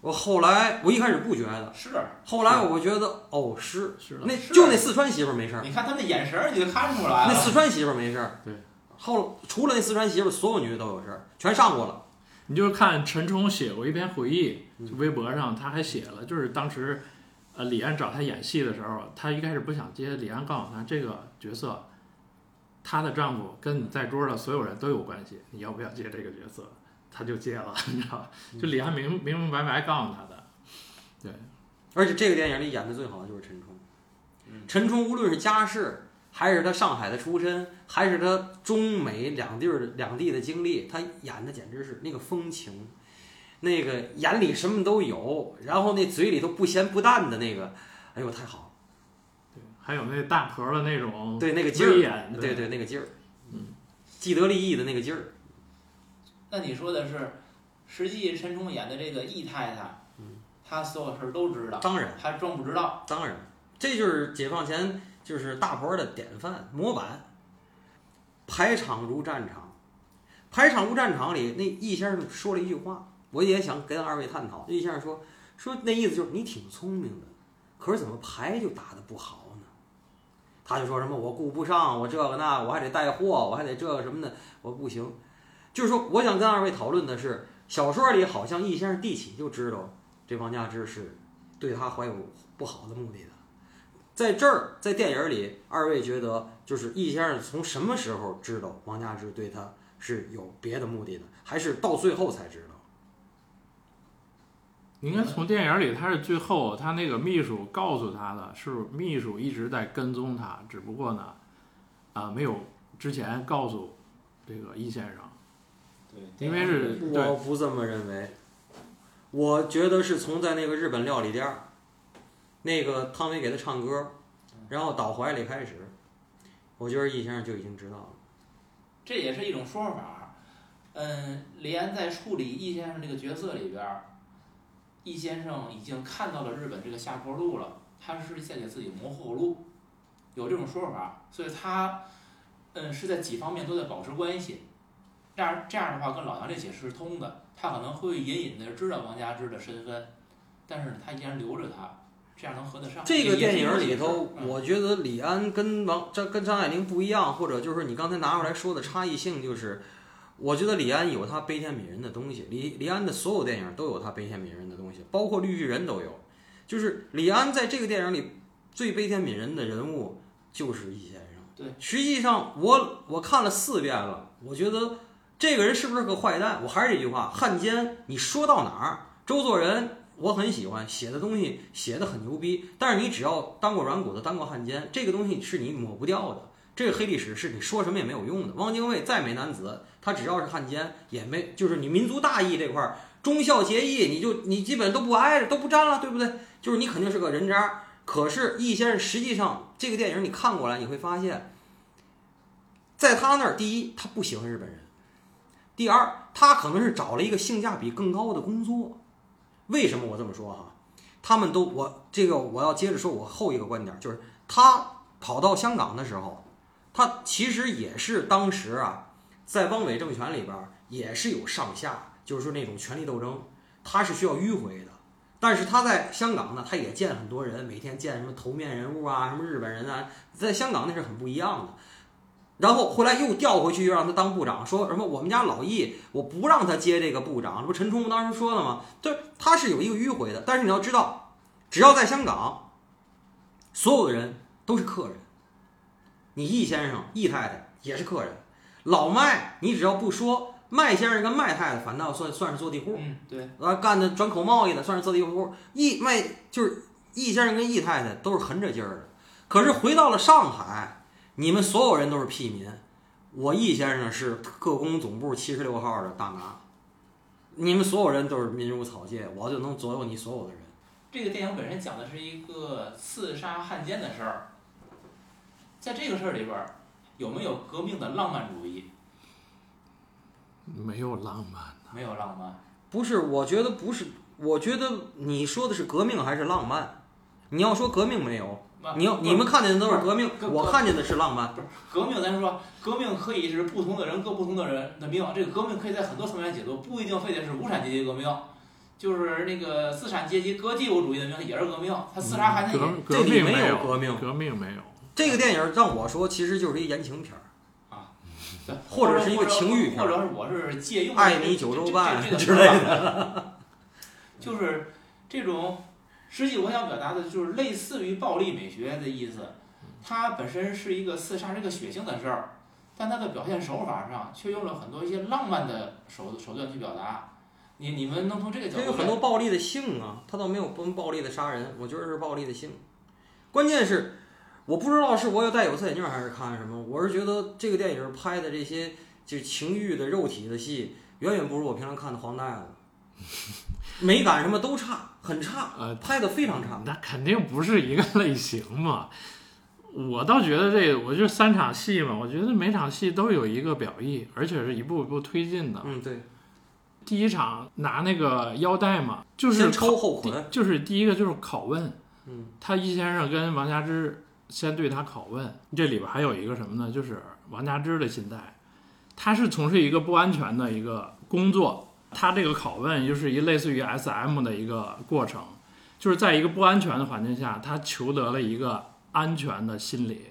我后来我一开始不觉得，是，后来我觉得哦是，是，那就那四川媳妇儿没事儿。你看他那眼神儿，你就看出来了。那四川媳妇儿没事儿，对。后除了那四川媳妇儿，所有女的都有事儿，全上过了。你就是看陈冲写过一篇回忆，微博上他还写了，就是当时，呃，李安找他演戏的时候，他一开始不想接，李安告诉他这个角色，她的丈夫跟你在桌的所有人都有关系，你要不要接这个角色？他就接了，你知道吧？嗯就李安明明明白白告诉他的，对，而且这个电影里演的最好的就是陈冲。嗯陈冲无论是家世，还是他上海的出身，还是他中美两地儿的两地的经历，他演的简直是那个风情，那个眼里什么都有，然后那嘴里头不咸不淡的那个，哎呦太好了。对，还有那大婆的那种对那个劲儿，对对那个劲儿，嗯，既得利益的那个劲儿，那你说的是，实际陈冲演的这个易太太，嗯她所有事儿都知道，当然。还装不知道。当然，这就是解放前就是大婆的典范模板。排场如战场，排场如战场里，那易先生说了一句话，我也想跟二位探讨。易先生说说那意思就是你挺聪明的，可是怎么牌就打得不好呢？他就说什么我顾不上，我这个那，我还得带货，我还得这个什么的，我不行。就是说，我想跟二位讨论的是，小说里好像易先生地起就知道这王家之是对他怀有不好的目的的。在这儿，在电影里，二位觉得就是易先生从什么时候知道王家之对他是有别的目的的，还是到最后才知道？应该从电影里，他是最后他那个秘书告诉他的，是秘书一直在跟踪他，只不过呢，啊、没有之前告诉这个易先生，对，因为是我不这么认为。我觉得是从在那个日本料理店儿，那个汤唯给他唱歌，然后倒怀里开始，我觉得易先生就已经知道了。这也是一种说法。嗯，李安在处理易先生这个角色里边儿，易先生已经看到了日本这个下坡路了，他是在给自己谋后路，有这种说法，所以他，嗯，是在几方面都在保持关系。这样这样的话，跟老杨这解释是通的。他可能会隐隐的知道王家之的身份，但是他依然留着他，这样能合得上。这个电影里头我觉得李安跟王张跟张爱玲不一样，或者就是你刚才拿出来说的差异性，就是我觉得李安有他悲天悯人的东西，李李安的所有电影都有他悲天悯人的东西，包括绿巨人都有。就是李安在这个电影里最悲天悯人的人物就是易先生。对，实际上我我看了四遍了，我觉得这个人是不是个坏蛋？我还是这句话，汉奸，你说到哪儿？周作人我很喜欢，写的东西写的很牛逼，但是你只要当过软骨子，当过汉奸，这个东西是你抹不掉的。这个黑历史是你说什么也没有用的。汪精卫再美男子，他只要是汉奸，也没就是你民族大义这块儿，忠孝节义，你就你基本都不挨着，都不沾了，对不对？就是你肯定是个人渣。可是易先生实际上这个电影你看过来，你会发现，在他那儿，第一他不喜欢日本人，第二他可能是找了一个性价比更高的工作。为什么我这么说哈？他们都我这个我要接着说我后一个观点，就是他跑到香港的时候，他其实也是当时啊，在汪伪政权里边也是有上下，就是说那种权力斗争，他是需要迂回的。但是他在香港呢，他也见很多人，每天见什么头面人物啊，什么日本人啊，在香港那是很不一样的。然后后来又调回去，又让他当部长，说什么我们家老易，我不让他接这个部长。这不陈冲当时说了吗？就，他是有一个迂回的。但是你要知道，只要在香港，所有的人都是客人。你易先生、易太太也是客人，老麦，你只要不说麦先生跟麦太太，反倒算算是坐地户。嗯，对，啊，干的转口贸易的，算是坐地户。易麦就是易先生跟易太太都是横着劲儿的。可是回到了上海，你们所有人都是屁民，我易先生是特工总部七十六号的大拿，你们所有人都是民如草芥，我就能左右你所有的人。这个电影本身讲的是一个刺杀汉奸的事儿，在这个事儿里边儿，有没有革命的浪漫主义？没有浪漫。没有浪漫，不是，我觉得不是，我觉得你说的是革命还是浪漫？你要说革命没有，你要你们看见的都是革命，我看见的是浪漫。不是革命，咱说革命可以是不同的人各不同的人的命，这个革命可以在很多层面解读，不一定非得是无产阶级革命，就是那个资产阶级割帝国主义的命也是革命，他刺杀汉奸也革革这里没有有革命革命没有。这个电影让我说，其实就是一言情片儿。啊或者是一个情欲片或者是我是借用爱你九州半之类的，就是这种，实际我想表达的就是类似于暴力美学的意思，它本身是一个刺杀，是一个血腥的事儿，但它的表现手法上却用了很多一些浪漫的手手段去表达。你你们能从这个角度它有很多暴力的性啊，它倒没有不暴力的杀人，我觉得是暴力的性。关键是我不知道是我有戴有色眼镜还是看什么，我是觉得这个电影拍的这些就是情欲的肉体的戏，远远不如我平常看的黄带子，美感什么都差，很差，呃拍的非常差。那肯定不是一个类型嘛。我倒觉得这个，我就三场戏嘛，我觉得每场戏都有一个表意，而且是一步一步推进的。嗯，对，第一场拿那个腰带嘛，就是抽后捆，就是第一个就是拷问，嗯，他易先生跟王家之先对他拷问，这里边还有一个什么呢？就是王家之的心态，他是从事一个不安全的一个工作，他这个拷问就是一类似于 SM 的一个过程，就是在一个不安全的环境下，他求得了一个安全的心理，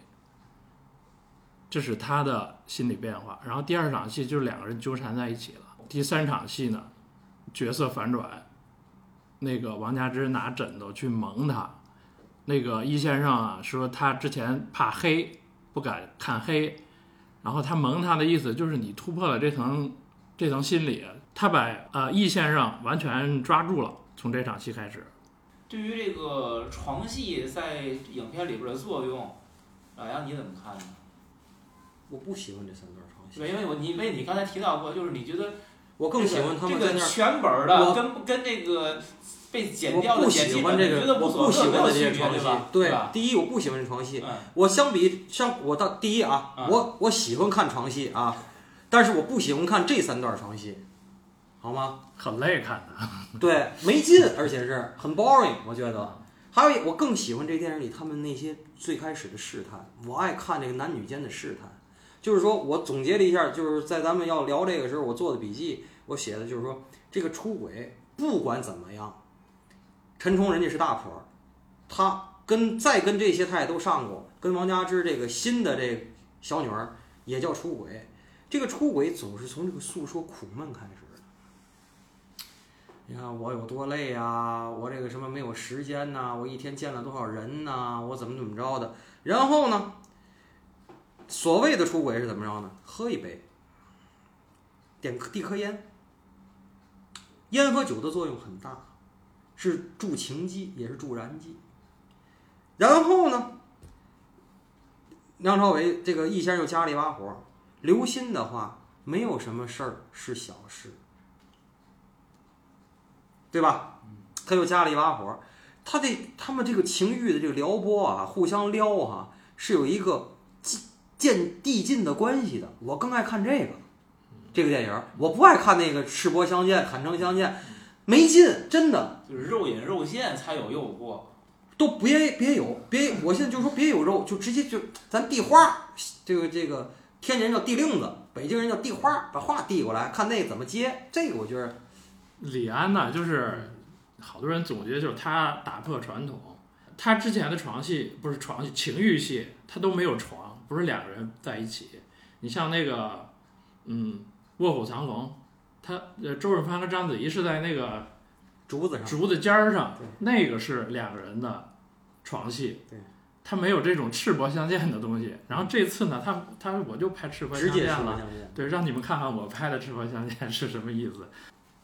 这是他的心理变化。然后第二场戏就是两个人纠缠在一起了，第三场戏呢，角色反转，那个王家之拿枕头去蒙他。那个易先生啊说他之前怕黑，不敢看黑，然后他蒙他的意思就是你突破了这层这层心理，他把呃易先生完全抓住了。从这场戏开始，对于这个床戏在影片里边的作用，老杨你怎么看呢？我不喜欢这三段床戏。对，因为我你因为你刚才提到过，就是你觉得我更喜欢他们在那。这个全本的跟跟这个被剪我掉的不剪辑本，喜欢这个我不喜欢的这些床戏对第一我不喜欢床戏。嗯，我相比像我到第一啊，嗯我我喜欢看床戏啊，但是我不喜欢看这三段床戏，好吗？很累看的。对，没劲，而且是很 boring，我觉得。还有一，我更喜欢这电影里他们那些最开始的试探，我爱看这个男女间的试探。就是说我总结了一下，就是在咱们要聊这个时候，我做的笔记，我写的就是说，这个出轨不管怎么样，陈冲人家是大婆，他跟再跟这些他也都上过，跟王佳芝这个新的这小女儿也叫出轨，这个出轨总是从这个诉说苦闷开始的。你看我有多累啊，我这个什么没有时间呐、我一天见了多少人呐、我怎么怎么着的。然后呢，所谓的出轨是怎么着呢？喝一杯，点递颗烟，烟和酒的作用很大，是助情剂，也是助燃剂。然后呢，梁朝伟这个易先生又加了一把火，刘鑫的话，没有什么事儿是小事，对吧？他又加了一把火，他这他们这个情欲的这个撩拨啊，互相撩哈、是有一个渐渐递进的关系的。我更爱看这个这个电影，我不爱看那个赤膊相见、坦诚相见，没劲，真的就是肉眼肉线才有诱惑。都别别有别，我现在就说别有肉，就直接就咱递花，这个这个天津人叫递令子，北京人叫递花，把话递过来，看那怎么接。这个我觉得李安呢，就是好多人总结就是他打破传统，他之前的床戏不是床戏，情欲戏他都没有床，不是两个人在一起。你像那个，嗯，《卧虎藏龙》，他呃周润发和章子怡是在那个竹子上，竹子尖儿上对，那个是两个人的床戏。对。他没有这种赤膊相见的东西，然后这次呢，他他我就拍赤膊直接赤相见了，膊相见。对，让你们看看我拍的赤膊相见是什么意思。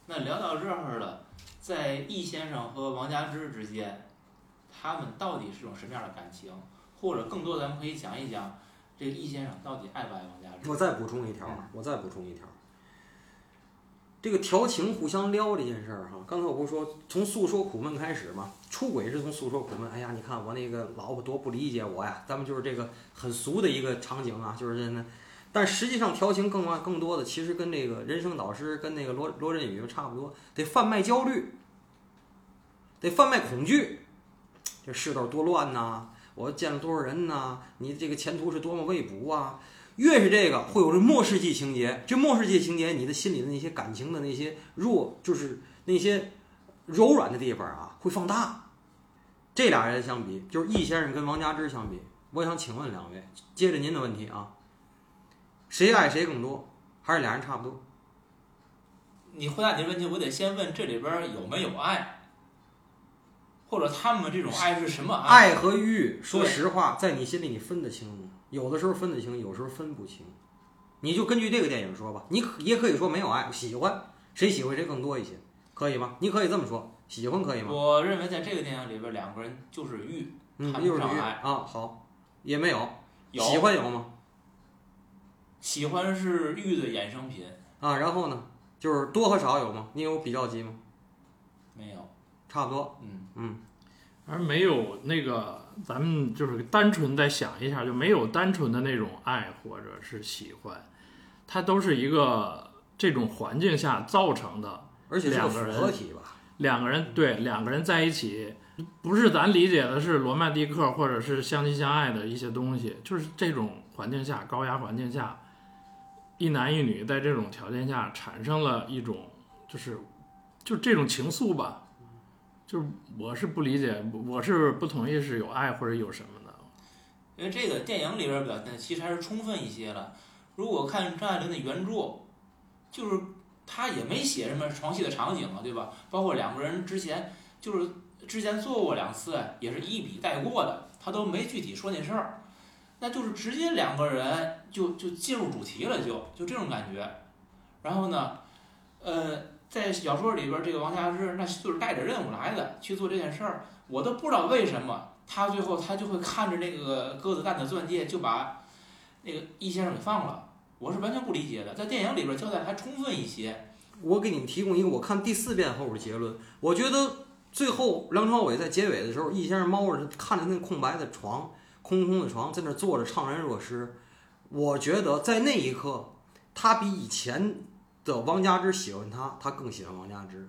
那聊到这儿了，在易先生和王佳芝之间，他们到底是种什么样的感情？或者更多，咱们可以讲一讲这个易先生到底爱不爱王佳芝？我再补充一条啊，我再补充一条。这个调情、互相撩这件事儿哈，刚才我不是说从诉说苦闷开始吗？出轨是从诉说苦闷。哎呀，你看我那个老婆多不理解我呀！咱们就是这个很俗的一个场景啊，就是真的。但实际上调情更啊更多的，其实跟这个人生导师跟那个罗罗振宇差不多，得贩卖焦虑，得贩卖恐惧。这世道多乱呐！我见了多少人呐？你这个前途是多么未卜啊！越是这个，会有这末世纪情节。这末世纪情节，你的心里的那些感情的那些弱，就是那些柔软的地方啊，会放大。这俩人相比，就是易先生跟王佳芝相比，我想请问两位，接着您的问题啊，谁爱谁更多，还是俩人差不多？你回答你的问题，我得先问这里边儿有没有爱，或者他们这种爱是什么爱？爱和欲，说实话，在你心里你分得清吗？有的时候分得清，有时候分不清。你就根据这个电影说吧，你可也可以说没有爱，喜欢谁喜欢谁更多一些，可以吗？你可以这么说，喜欢可以吗？我认为在这个电影里边，两个人就是欲，嗯，谈不又是爱啊，好，也没有，有喜欢有吗？喜欢是欲的衍生品，啊，然后呢，就是多和少有吗？你有比较级吗？没有。差不多，嗯，嗯，而没有那个，咱们就是单纯再想一下，就没有单纯的那种爱或者是喜欢，它都是一个这种环境下造成的。而且两个人合体吧？两个人对两个人在一起，不是咱理解的是罗曼蒂克或者是相亲相爱的一些东西，就是这种环境下高压环境下，一男一女在这种条件下产生了一种就是就这种情愫吧。就是我是不理解，我是不同意是有爱或者有什么的。因为这个电影里边表现其实还是充分一些了。如果看张爱玲的原著，就是她也没写什么床戏的场景啊，对吧？包括两个人之前就是之前做过两次，也是一笔带过的，她都没具体说那事儿，那就是直接两个人就就进入主题了就，就这种感觉。然后呢，呃，在小说里边，这个王佳芝那就是带着任务来的去做这件事儿，我都不知道为什么他最后他就会看着那个鸽子蛋的钻戒就把那个易先生给放了，我是完全不理解的。在电影里边交代还充分一些，我给你们提供一个我看第四遍后的结论。我觉得最后梁朝伟在结尾的时候，易先生猫着看着那空白的床，空空的床，在那坐着怅然若失。我觉得在那一刻，他比以前的王佳芝喜欢他，他更喜欢王佳芝。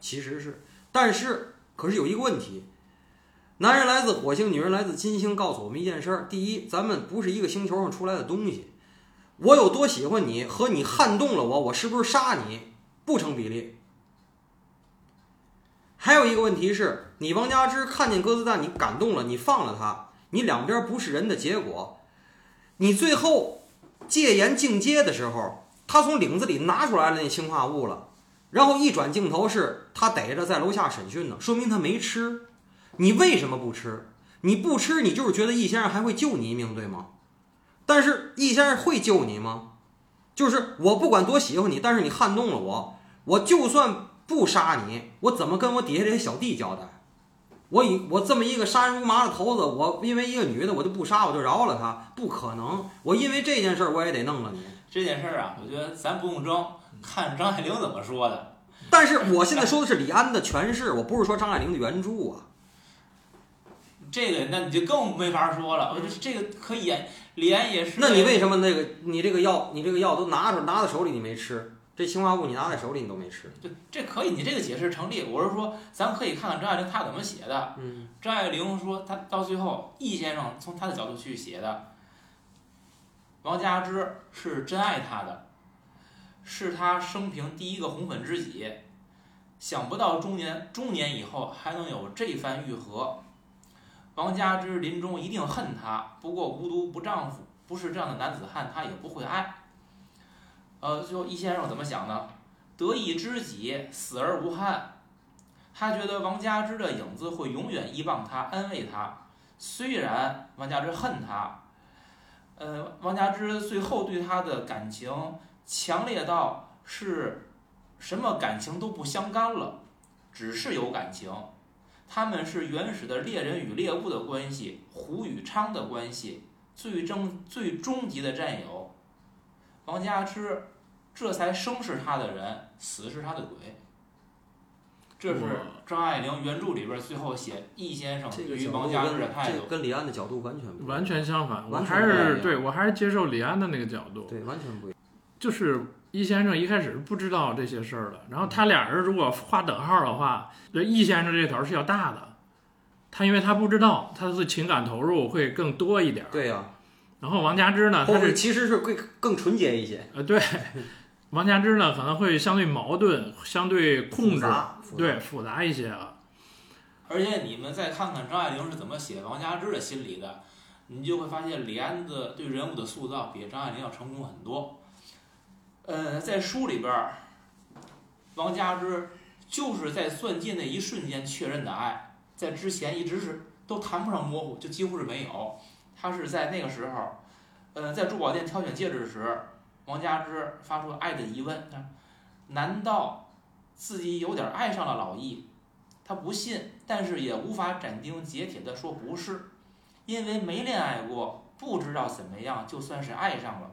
其实是，但是可是有一个问题。男人来自火星，女人来自金星，告诉我们一件事儿：第一，咱们不是一个星球上出来的东西。我有多喜欢你，和你撼动了我，我是不是杀你，不成比例。还有一个问题是，你王佳芝看见鸽子蛋，你感动了，你放了他，你两边不是人的结果。你最后戒严进阶的时候，他从领子里拿出来了那氰化物了，然后一转镜头是他逮着在楼下审讯呢，说明他没吃。你为什么不吃？你不吃，你就是觉得易先生还会救你一命，对吗？但是易先生会救你吗？就是我不管多喜欢你，但是你撼动了我，我就算不杀你，我怎么跟我底下这些小弟交代？我以我这么一个杀人如麻的头子，我因为一个女的我就不杀，我就饶了她，不可能。我因为这件事儿我也得弄了你。这件事儿啊，我觉得咱不用争，看张爱玲怎么说的。但是我现在说的是李安的诠释，我不是说张爱玲的原著啊。这个那你就更没法说了。我这这个可以演，李安也是。那你为什么那个你这个药你这个药都拿着拿在手里你没吃？这氰化物你拿在手里你都没吃？对，这可以，你这个解释成立。我是说，咱可以看看张爱玲她怎么写的。嗯，张爱玲说，她到最后，易先生从他的角度去写的，王佳芝是真爱他的，是他生平第一个红粉知己，想不到中年中年以后还能有这番愈合。王佳芝临终一定恨他，不过无毒不丈夫，不是这样的男子汉，他也不会爱。呃，最后易先生怎么想呢？得一知己，死而无憾。他觉得王佳芝的影子会永远依傍他，安慰他。虽然王佳芝恨他，呃，王佳芝最后对他的感情强烈到是什么感情都不相干了，只是有感情。他们是原始的猎人与猎物的关系，虎与昌的关系，最终最终极的战友。王佳芝，这才生是他的人，死是他的鬼。这是张爱玲原著里边最后写易先生对于王佳芝的态度，跟李安的角度完全不一样完全相反，我还是对我还是接受李安的那个角度，对，完全不一样。就是易先生一开始是不知道这些事儿的，然后他俩人如果画等号的话，这易先生这头是要大的，他因为他不知道，他的情感投入会更多一点儿。对呀、然后王佳芝呢，他是其实是会更纯洁一些，呃对，王佳芝呢可能会相对矛盾，相对控制，复杂，对复杂一些啊。而且你们再看看张爱玲是怎么写王佳芝的心理的，你就会发现李安的对人物的塑造比张爱玲要成功很多。呃，在书里边儿，王佳芝就是在钻戒那一瞬间确认的爱，在之前一直是都谈不上模糊，就几乎是没有。他是在那个时候，呃，在珠宝店挑选戒指时，王佳芝发出爱的疑问：难道自己有点爱上了老易？他不信，但是也无法斩钉截铁地说不是，因为没恋爱过，不知道怎么样就算是爱上了。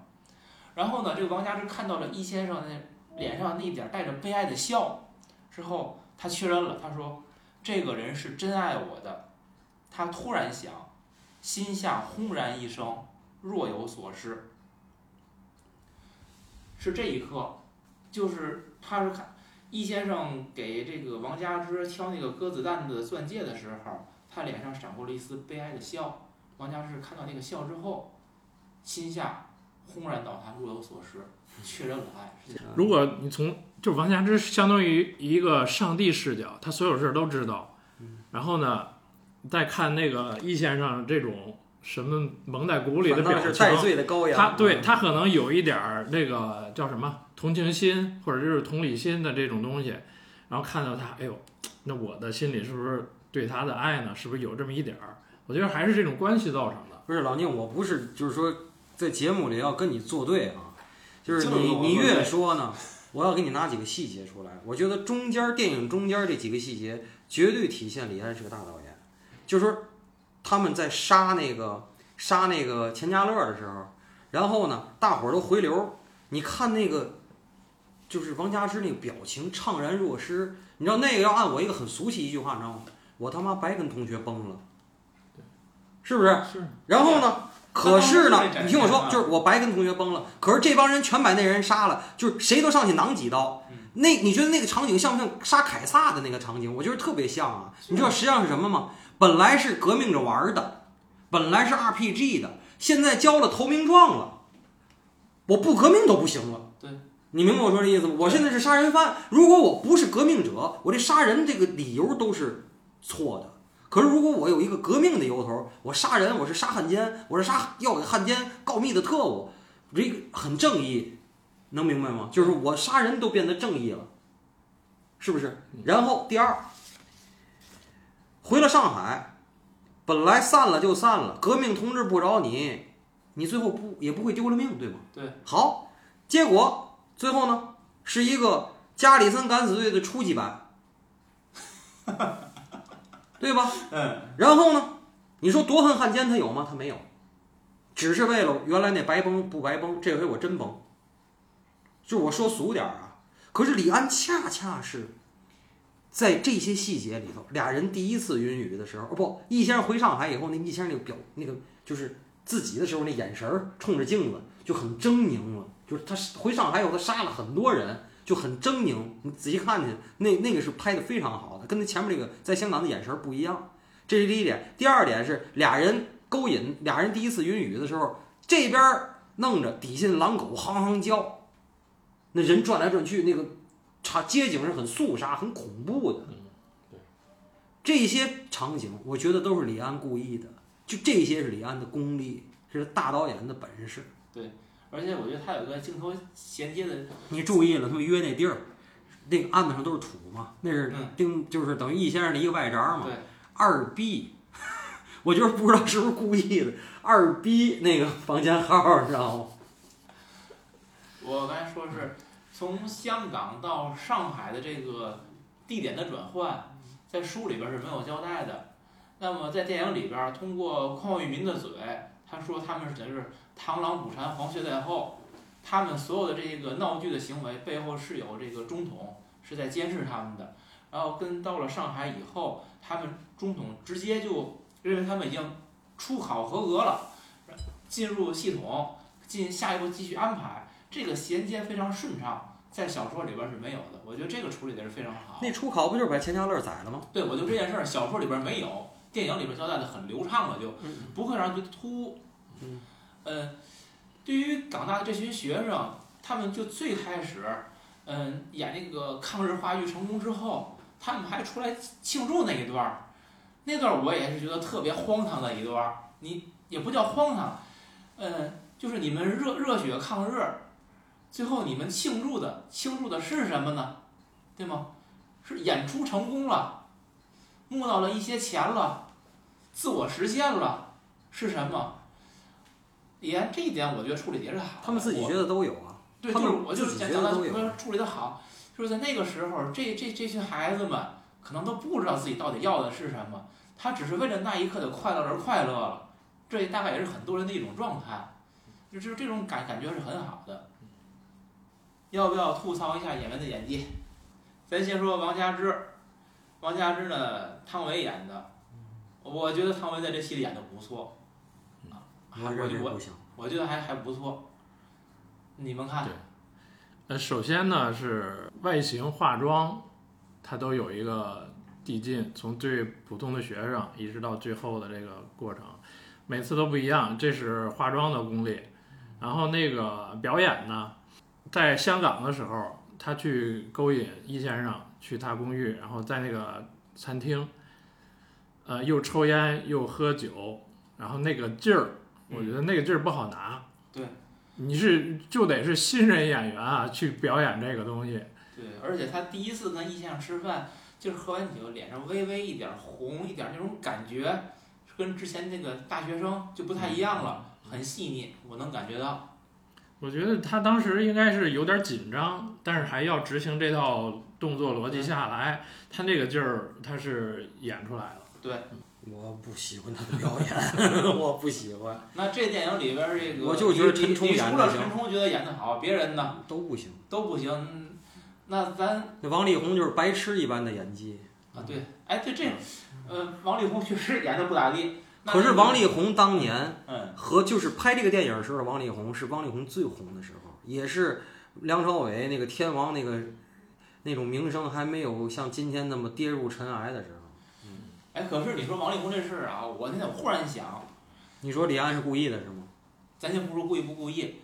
然后呢，这个王佳芝看到了易先生那脸上那一点带着悲哀的笑之后，他确认了，他说：“这个人是真爱我的。”他突然想，心下轰然一声，若有所失。是这一刻，就是他是看易先生给这个王佳芝挑那个鸽子蛋的钻戒的时候，他脸上闪过了一丝悲哀的笑。王佳芝看到那个笑之后，心下轰然倒塌，若有所失，确认了爱。如果你从就王佳芝相当于一个上帝视角，他所有事儿都知道。然后呢，再看那个易先生这种什么蒙在鼓里的表情，反倒是戴罪的羔羊。他对他可能有一点儿那个叫什么同情心或者就是同理心的这种东西，然后看到他，哎呦，那我的心里是不是对他的爱呢？是不是有这么一点儿？我觉得还是这种关系造成的。不是老宁，我不是就是说在节目里要跟你作对啊，就是你你越说呢，我要给你拿几个细节出来。我觉得中间电影中间这几个细节绝对体现李安是个大导演，就是说他们在杀那个杀那个钱嘉乐的时候，然后呢，大伙儿都回流，你看那个就是王佳芝那个表情怅然若失。你知道那个要按我一个很俗气一句话，你知道吗？我他妈白跟同学崩了，是不是？是然后呢？可是呢你听我说，就是我白跟同学崩了，可是这帮人全把那人杀了，就是谁都上去囊几刀。嗯那你觉得那个场景像不像杀凯撒的那个场景？我觉得特别像啊。你知道实际上是什么吗？本来是革命着玩儿的，本来是 RPG 的，现在交了投名状了，我不革命都不行了。对，你明白我说的意思吗？我现在是杀人犯，如果我不是革命者，我这杀人这个理由都是错的。可是如果我有一个革命的由头，我杀人，我是杀汉奸，我是杀要给汉奸告密的特务，这个很正义，能明白吗？就是我杀人都变得正义了，是不是？然后第二，回了上海，本来散了就散了，革命同志不找你，你最后不也不会丢了命，对吗？对。好，结果最后呢，是一个加里森敢死队的初级版，对吧？嗯，然后呢，你说夺恨汉奸他有吗？他没有，只是为了原来那白崩不白崩，这回我真崩。就我说俗点儿啊，可是李安恰恰是在这些细节里头，俩人第一次云雨的时候，哦不，易先生回上海以后，那易先生那个表那个就是自己的时候那眼神儿冲着镜子就很狰狞了，就是他回上海以后，他杀了很多人。就很狰狞，你仔细看去，那那个是拍的非常好的，跟他前面那个在香港的眼神不一样。这是第一点。第二点是俩人勾引，俩人第一次云雨的时候，这边弄着，底下狼狗夯夯叫，那人转来转去，那个场街景是很肃杀、很恐怖的。这些场景，我觉得都是李安故意的，就这些是李安的功力，是大导演的本事。对而且我觉得他有个镜头衔接的，你注意了，他们约那地儿，那个案子上都是土嘛，那是嗯丁，就是等于易先生的一个外宅嘛。对，二 B，我就是不知道是不是故意的，二 B 那个房间号，你知道吗？我刚才说是从香港到上海的这个地点的转换，在书里边是没有交代的。那么在电影里边，通过邝裕民的嘴，他说他们是等于是螳螂捕蝉，黄雀在后，他们所有的这个闹剧的行为背后是有这个中统是在监视他们的。然后跟到了上海以后，他们中统直接就认为他们已经初考合格了，进入系统，进下一步继续安排。这个衔接非常顺畅，在小说里边是没有的。我觉得这个处理的是非常好。那初考不就是把钱嘉乐宰了吗？对，我就这件事儿，小说里边没有，电影里边交代的很流畅了，就不会让人觉得突兀。嗯，呃，对于港大的这群学生，他们就最开始，嗯、演那个抗日话剧成功之后，他们还出来庆祝那一段儿，那段儿我也是觉得特别荒唐的一段儿。你也不叫荒唐，嗯、就是你们热热血抗日，最后你们庆祝的庆祝的是什么呢？对吗？是演出成功了，募到了一些钱了，自我实现了，是什么？李安这一点我觉得处理的也是好的。他们自己我觉得都有啊。对，他们就是我就是自己讲讲他觉得都有说处理的好，就是在那个时候，这这这群孩子们可能都不知道自己到底要的是什么，他只是为了那一刻的快乐而快乐了，这大概也是很多人的一种状态，就就是这种感感觉是很好的。要不要吐槽一下演员的演技？咱先说王佳芝，王佳芝呢，汤唯演的，我觉得汤唯在这戏里演的不错，啊，不行。我觉得还还不错，你们看对，呃，首先呢是外形化妆，它都有一个递进，从最普通的学生一直到最后的这个过程，每次都不一样，这是化妆的功力。然后那个表演呢，在香港的时候，他去勾引易先生去他公寓，然后在那个餐厅，呃，又抽烟又喝酒，然后那个劲儿，我觉得那个劲儿不好拿。对，你是就得是新人演员啊，去表演这个东西。对，而且他第一次跟易先生吃饭，就是喝完酒脸上微微一点红，一点那种感觉，跟之前那个大学生就不太一样了，很细腻，我能感觉到。我觉得他当时应该是有点紧张，但是还要执行这套动作逻辑下来，他那个劲儿他是演出来了。对我不喜欢他的表演，我不喜欢，那这电影里边儿这个，我就觉得陈冲你除了演得行陈冲觉得演得好，别人呢都不行。都不行。那咱那王力宏就是白痴一般的演技。啊对，哎对这，呃，王力宏确实演的不咋地。那可是王力宏当年嗯和就是拍这个电影的时候，王力宏是王力宏最红的时候，也是梁朝伟那个天王那个那种名声还没有像今天那么跌入尘埃的时候。嗯哎，可是你说王力宏这事儿啊，我那天忽然想，你说李安是故意的是吗？咱先不说故意不故意，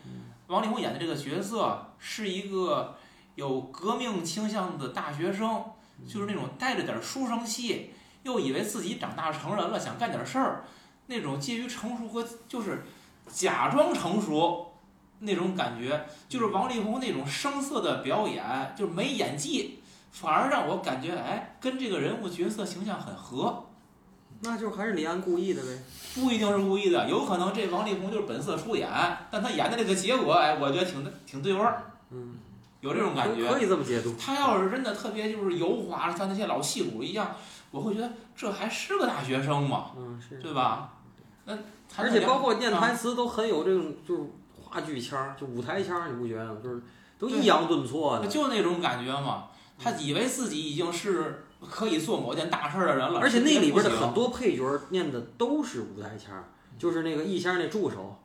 王力宏演的这个角色是一个有革命倾向的大学生，就是那种带着点书生气，又以为自己长大成人了，想干点事儿，那种介于成熟和就是假装成熟那种感觉，就是王力宏那种生涩的表演，就是没演技，反而让我感觉哎，跟这个人物角色形象很合。那就还是李安故意的呗。不一定是故意的，有可能这王力宏就是本色出演，但他演的这个结果，哎，我觉得挺挺对味儿，嗯，有这种感觉。可以这么解读。他要是真的特别就是油滑，像那些老戏骨一样，我会觉得这还是个大学生嘛，嗯，是。对吧？那而且包括念啊台词都很有这种就是话剧腔儿，就舞台腔儿，你不觉得吗？就是都抑扬顿挫的。就那种感觉嘛，他以为自己已经是可以做某件大事儿的人了，而且那里边的很多配角儿念的都是舞台腔儿，就是那个易先生那助手，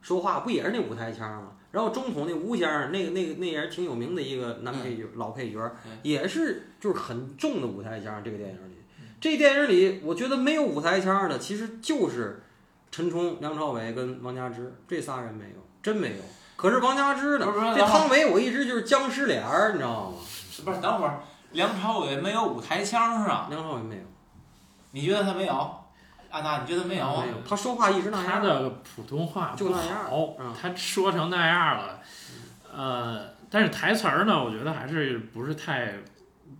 说话不也是那舞台腔儿吗？然后中统那吴先生，那个那个那也是挺有名的一个男配角，老配角也是就是很重的舞台腔儿。这个电影里，这电影里我觉得没有舞台腔儿的，其实就是陈冲、梁朝伟跟王佳芝这仨人没有，真没有。可是王佳芝呢不是不是？这汤唯我一直就是僵尸脸儿，你知道吗？不是？等会儿，梁朝伟没有舞台腔啊？梁朝伟没有，你觉得他没有？安娜，你觉得没有啊没？有，他说话一直那样。他的普通话就那样他说成那样了，呃，但是台词儿呢，我觉得还是不是太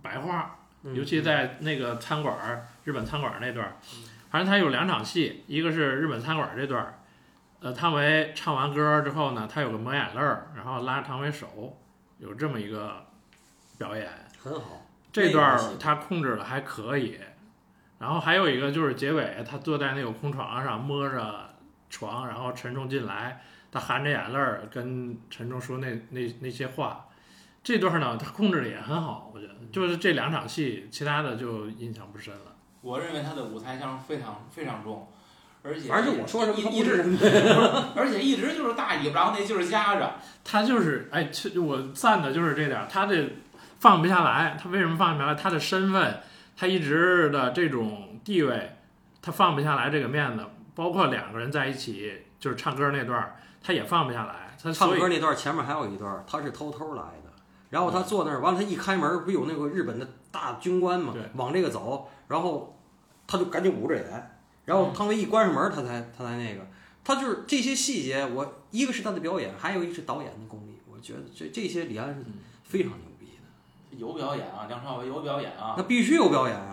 白话，嗯尤其在那个餐馆儿，日本餐馆儿那段儿，反正他有两场戏，一个是日本餐馆儿这段儿，呃，汤唯唱完歌儿之后呢，他有个抹眼泪儿，然后拉着汤唯手，有这么一个表演。很好。这段儿他控制的还可以，然后还有一个就是结尾，他坐在那个空床上摸着床，然后陈冲进来，他含着眼泪儿跟陈冲说那那那些话，这段儿呢他控制的也很好，我觉得就是这两场戏，其他的就印象不深了。我认为他的舞台腔非常非常重，而且而且我说什么他一一直不是什么。而且一直就是大尾巴，然后那劲儿夹着。他就是哎，其我赞的就是这点儿，他这放不下来，他为什么放不下来？他的身份，他一直的这种地位，他放不下来这个面子，包括两个人在一起就是唱歌那段儿，他也放不下来。他唱歌那段前面还有一段，他是偷偷来的。然后他坐那儿，完了他一开门，不有那个日本的大军官嘛对，往这个走，然后他就赶紧捂着脸，然后汤唯一关上门，他才他才那个，他就是这些细节，我一个是他的表演，还有一个是导演的功力，我觉得这这些李安是非常牛逼的，有表演啊，梁朝伟有表演啊。那必须有表演啊，嗯，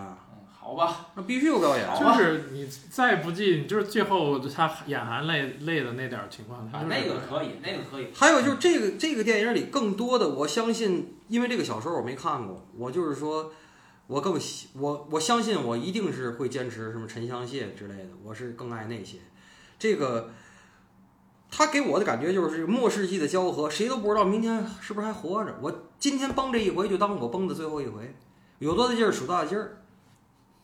好吧，那必须有表演。就是你再不济，就是最后他眼含泪泪的那点儿情况，他啊，那个可以，那个可以。还有就是这个这个电影里更多的，我相信，因为这个小说我没看过，我就是说，我更喜我我相信我一定是会坚持什么沉香屑之类的，我是更爱那些。这个他给我的感觉就是末世纪的交合，谁都不知道明天是不是还活着。我今天崩这一回，就当我崩的最后一回，有多大劲儿数多大劲儿，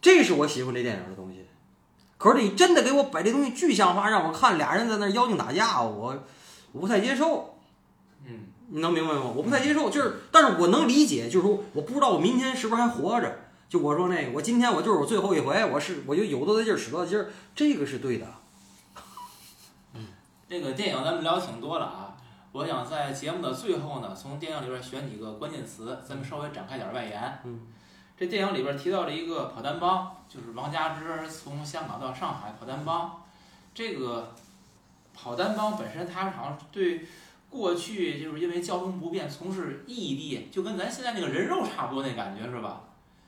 这是我喜欢这电影的东西。可是你真的给我把这东西具象化，让我看俩人在那儿妖精打架，我我不太接受。嗯，你能明白吗？我不太接受，就是，但是我能理解，就是说，我不知道我明天是不是还活着。就我说那个，我今天我就是我最后一回，我是我就有多大劲儿使多大劲儿，这个是对的。嗯这个电影咱们聊挺多了啊。我想在节目的最后呢，从电影里边选几个关键词，咱们稍微展开点外延。嗯，这电影里边提到了一个跑单帮，就是王佳芝从香港到上海跑单帮。这个跑单帮本身，它好像对过去就是因为交通不便从事异地，就跟咱现在那个人肉差不多那感觉是吧？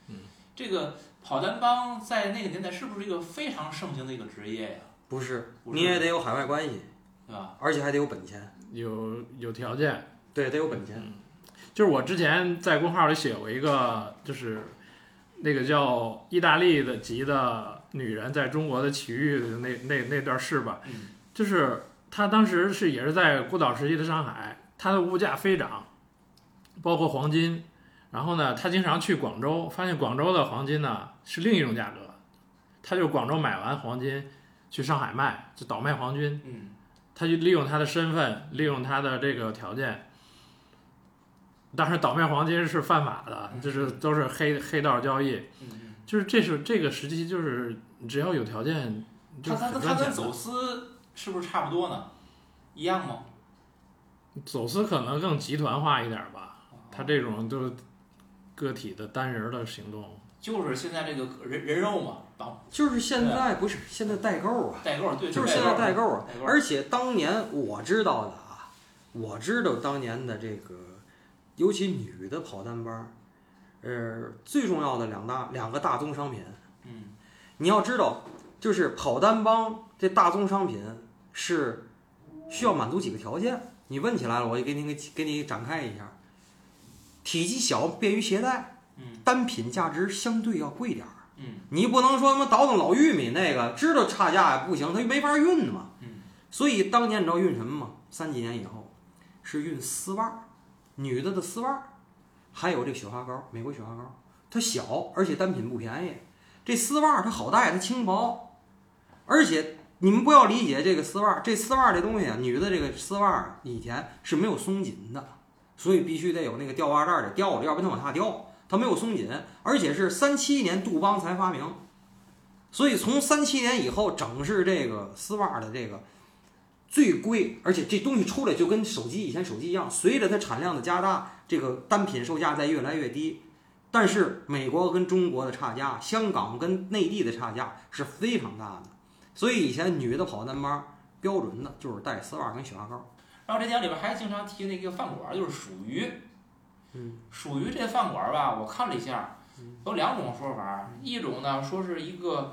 嗯，这个跑单帮在那个年代是不是一个非常盛行的一个职业呀？不是，不是你也得有海外关系，对吧？而且还得有本钱，有有条件。对，得有本钱。就是我之前在公号里写过一个，就是那个叫意大利的籍的女人在中国的奇遇的那那那段事吧，嗯。就是她当时是也是在孤岛时期的上海，她的物价飞涨，包括黄金，然后呢，她经常去广州，发现广州的黄金呢是另一种价格，她就广州买完黄金去上海卖，就倒卖黄金。嗯。她就利用她的身份，利用她的这个条件，当然倒卖黄金是犯法的，就是都是黑黑道交易。就是这是这个时期，就是只要有条件，就他他他。跟走私是不是差不多呢？一样吗？走私可能更集团化一点吧，他这种就个体的单人的行动，就是现在这个人人肉嘛，绑就是现在不是现在代购啊，代购，对，就是现在代购啊。代购，而且当年我知道的啊，我知道当年的这个，尤其女的跑单班儿，呃，最重要的两大两个大宗商品，嗯你要知道，就是跑单帮这大宗商品是需要满足几个条件。你问起来了，我就给你给给你展开一下。体积小，便于携带，嗯单品价值相对要贵点儿。嗯你不能说他妈倒腾老玉米那个，知道差价也不行，它没法运嘛。嗯所以当年你知道运什么吗？三几年以后，是运丝袜儿，女的的丝袜，还有这雪花膏，美国雪花膏，它小，而且单品不便宜。这丝袜它好带，它轻薄，而且你们不要理解这个丝袜，这丝袜这东西啊，女的这个丝袜以前是没有松紧的，所以必须得有那个吊袜带得吊着，要不然它往下掉。它没有松紧，而且是三七年杜邦才发明，所以从三七年以后，整是这个丝袜的这个最贵，而且这东西出来就跟手机以前手机一样，随着它产量的加大，这个单品售价在越来越低。但是美国跟中国的差价，香港跟内地的差价是非常大的，所以以前女的跑单班标准的就是带丝袜跟雪花膏。然后这家里边还经常提那个饭馆，就是属于。嗯，属于这饭馆吧，我看了一下，嗯有两种说法，一种呢说是一个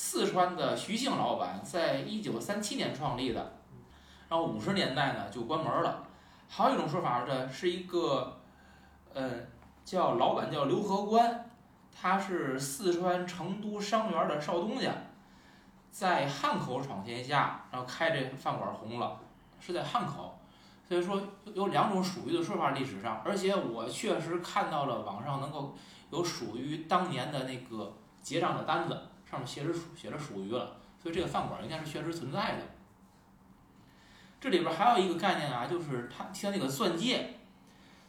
四川的徐姓老板在一九三七年创立的，然后五十年代呢就关门了。还有一种说法呢，是一个，呃，叫老板叫刘和官，他是四川成都商园的少东家，在汉口闯天下，然后开这饭馆红了，是在汉口。所以说有两种属于的说法，历史上，而且我确实看到了网上能够有属于当年的那个结账的单子，上面写着属写着属于了，所以这个饭馆应该是确实存在的。这里边还有一个概念啊，就是他提到那个钻戒，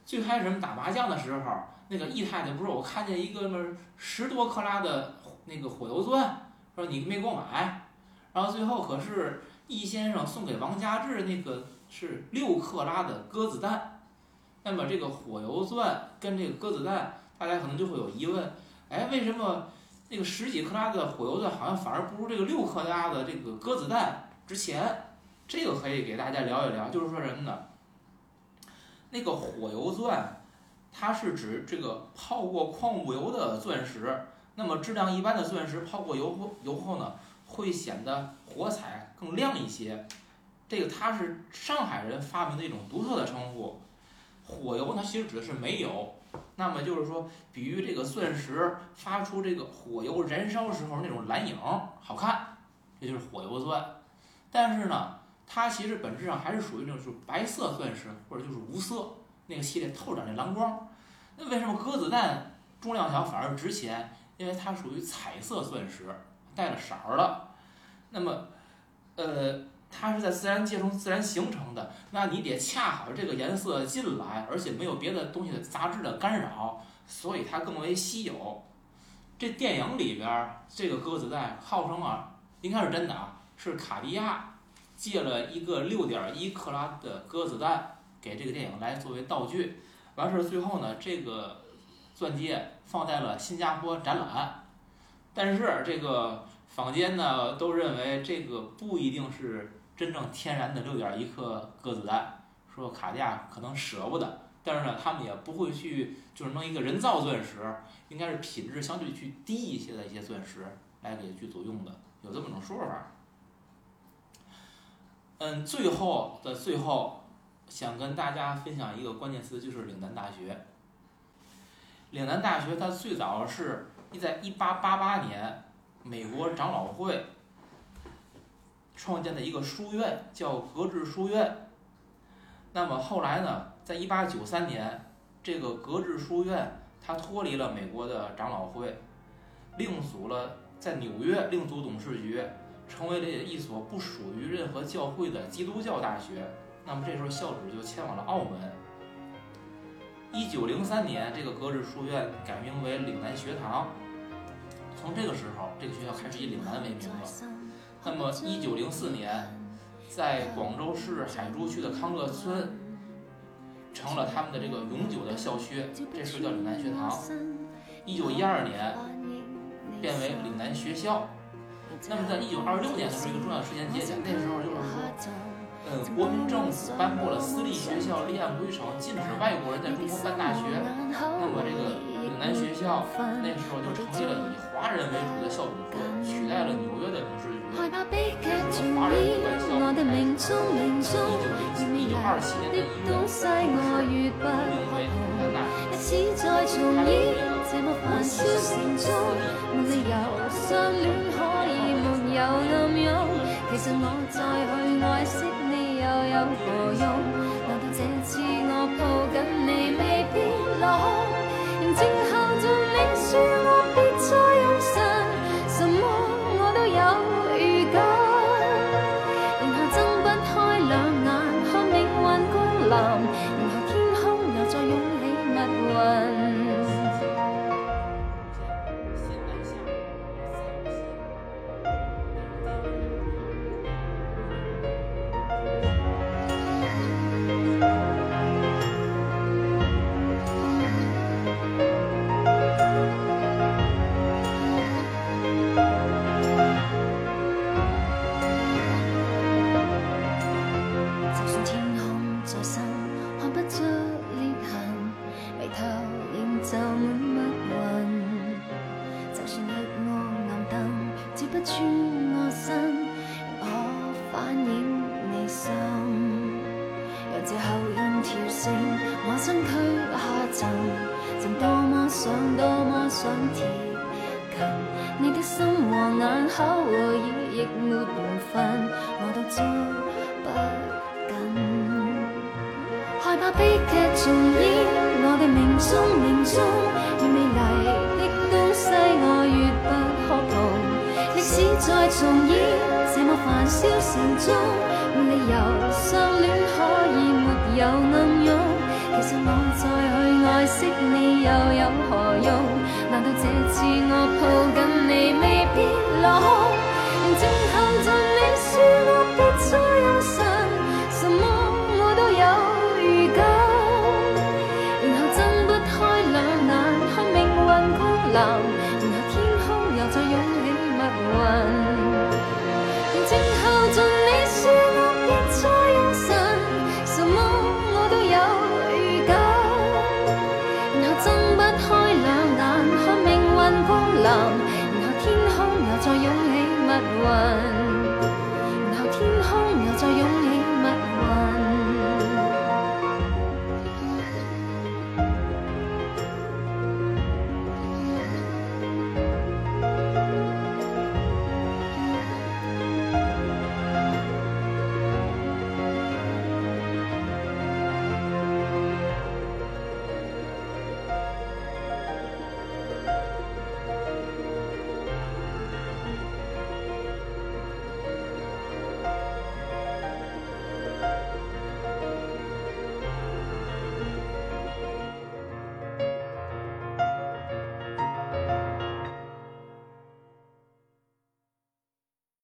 最开始我们打麻将的时候，那个易太太不是我看见一个那十多克拉的那个火油钻，说你没给我买，然后最后可是易先生送给王家志那个是六克拉的鸽子蛋，那么这个火油钻跟这个鸽子蛋，大家可能就会有疑问，哎，为什么那个十几克拉的火油钻好像反而不如这个六克拉的这个鸽子蛋值钱？这个可以给大家聊一聊，就是说什么呢？那个火油钻，它是指这个泡过矿物油的钻石，那么质量一般的钻石泡过油后油后呢，会显得火彩更亮一些。这个它是上海人发明的一种独特的称呼。火油呢其实指的是煤油，那么就是说，比喻这个钻石发出这个火油燃烧时候那种蓝影好看，这就是火油钻。但是呢，它其实本质上还是属于那种就是白色钻石或者就是无色那个系列透着那蓝光。那为什么鸽子蛋重量小反而值钱？因为它属于彩色钻石，带了色儿的。那么，呃，它是在自然界中自然形成的，那你得恰好这个颜色进来，而且没有别的东西的杂质的干扰，所以它更为稀有。这电影里边这个鸽子蛋号称啊，应该是真的啊，是卡地亚借了一个六点一克拉的鸽子蛋给这个电影来作为道具。完事儿最后呢，这个钻戒放在了新加坡展览，但是这个坊间呢都认为这个不一定是真正天然的六点一克鸽子蛋，说卡地亚可能舍不得，但是呢他们也不会去就是弄一个人造钻石，应该是品质相对去低一些的一些钻石来给剧组用的，有这么种说法。嗯，最后的最后，想跟大家分享一个关键词，就是岭南大学。岭南大学它最早是在一八八八年美国长老会创建的一个书院，叫格致书院。那么后来呢，在一八九三年，这个格致书院它脱离了美国的长老会，另组了在纽约另组董事局，成为了一所不属于任何教会的基督教大学。那么这时候校址就迁往了澳门。一九零三年，这个格致书院改名为岭南学堂。从这个时候，这个学校开始以岭南为名了。那么一九零四年，在广州市海珠区的康乐村，成了他们的这个永久的校区，这时候叫岭南学堂。一九一二年，变为岭南学校。那么在一九二六年的时候，一个重要时间节点，那时候就是说。呃，国民政府颁布了私立学校立案规程，禁止外国人在中国办大学。那么这个岭南学校那时候就成立了以华人为主的校董会，取代了纽约的董事害怕悲剧重演我的命中命中越美丽的东西我越不可碰历再重演这么烦嚣城中没理由相恋可以没有暗涌其实我再去爱惜你又有何用难道这次我抱紧你未必落空仍静候着你说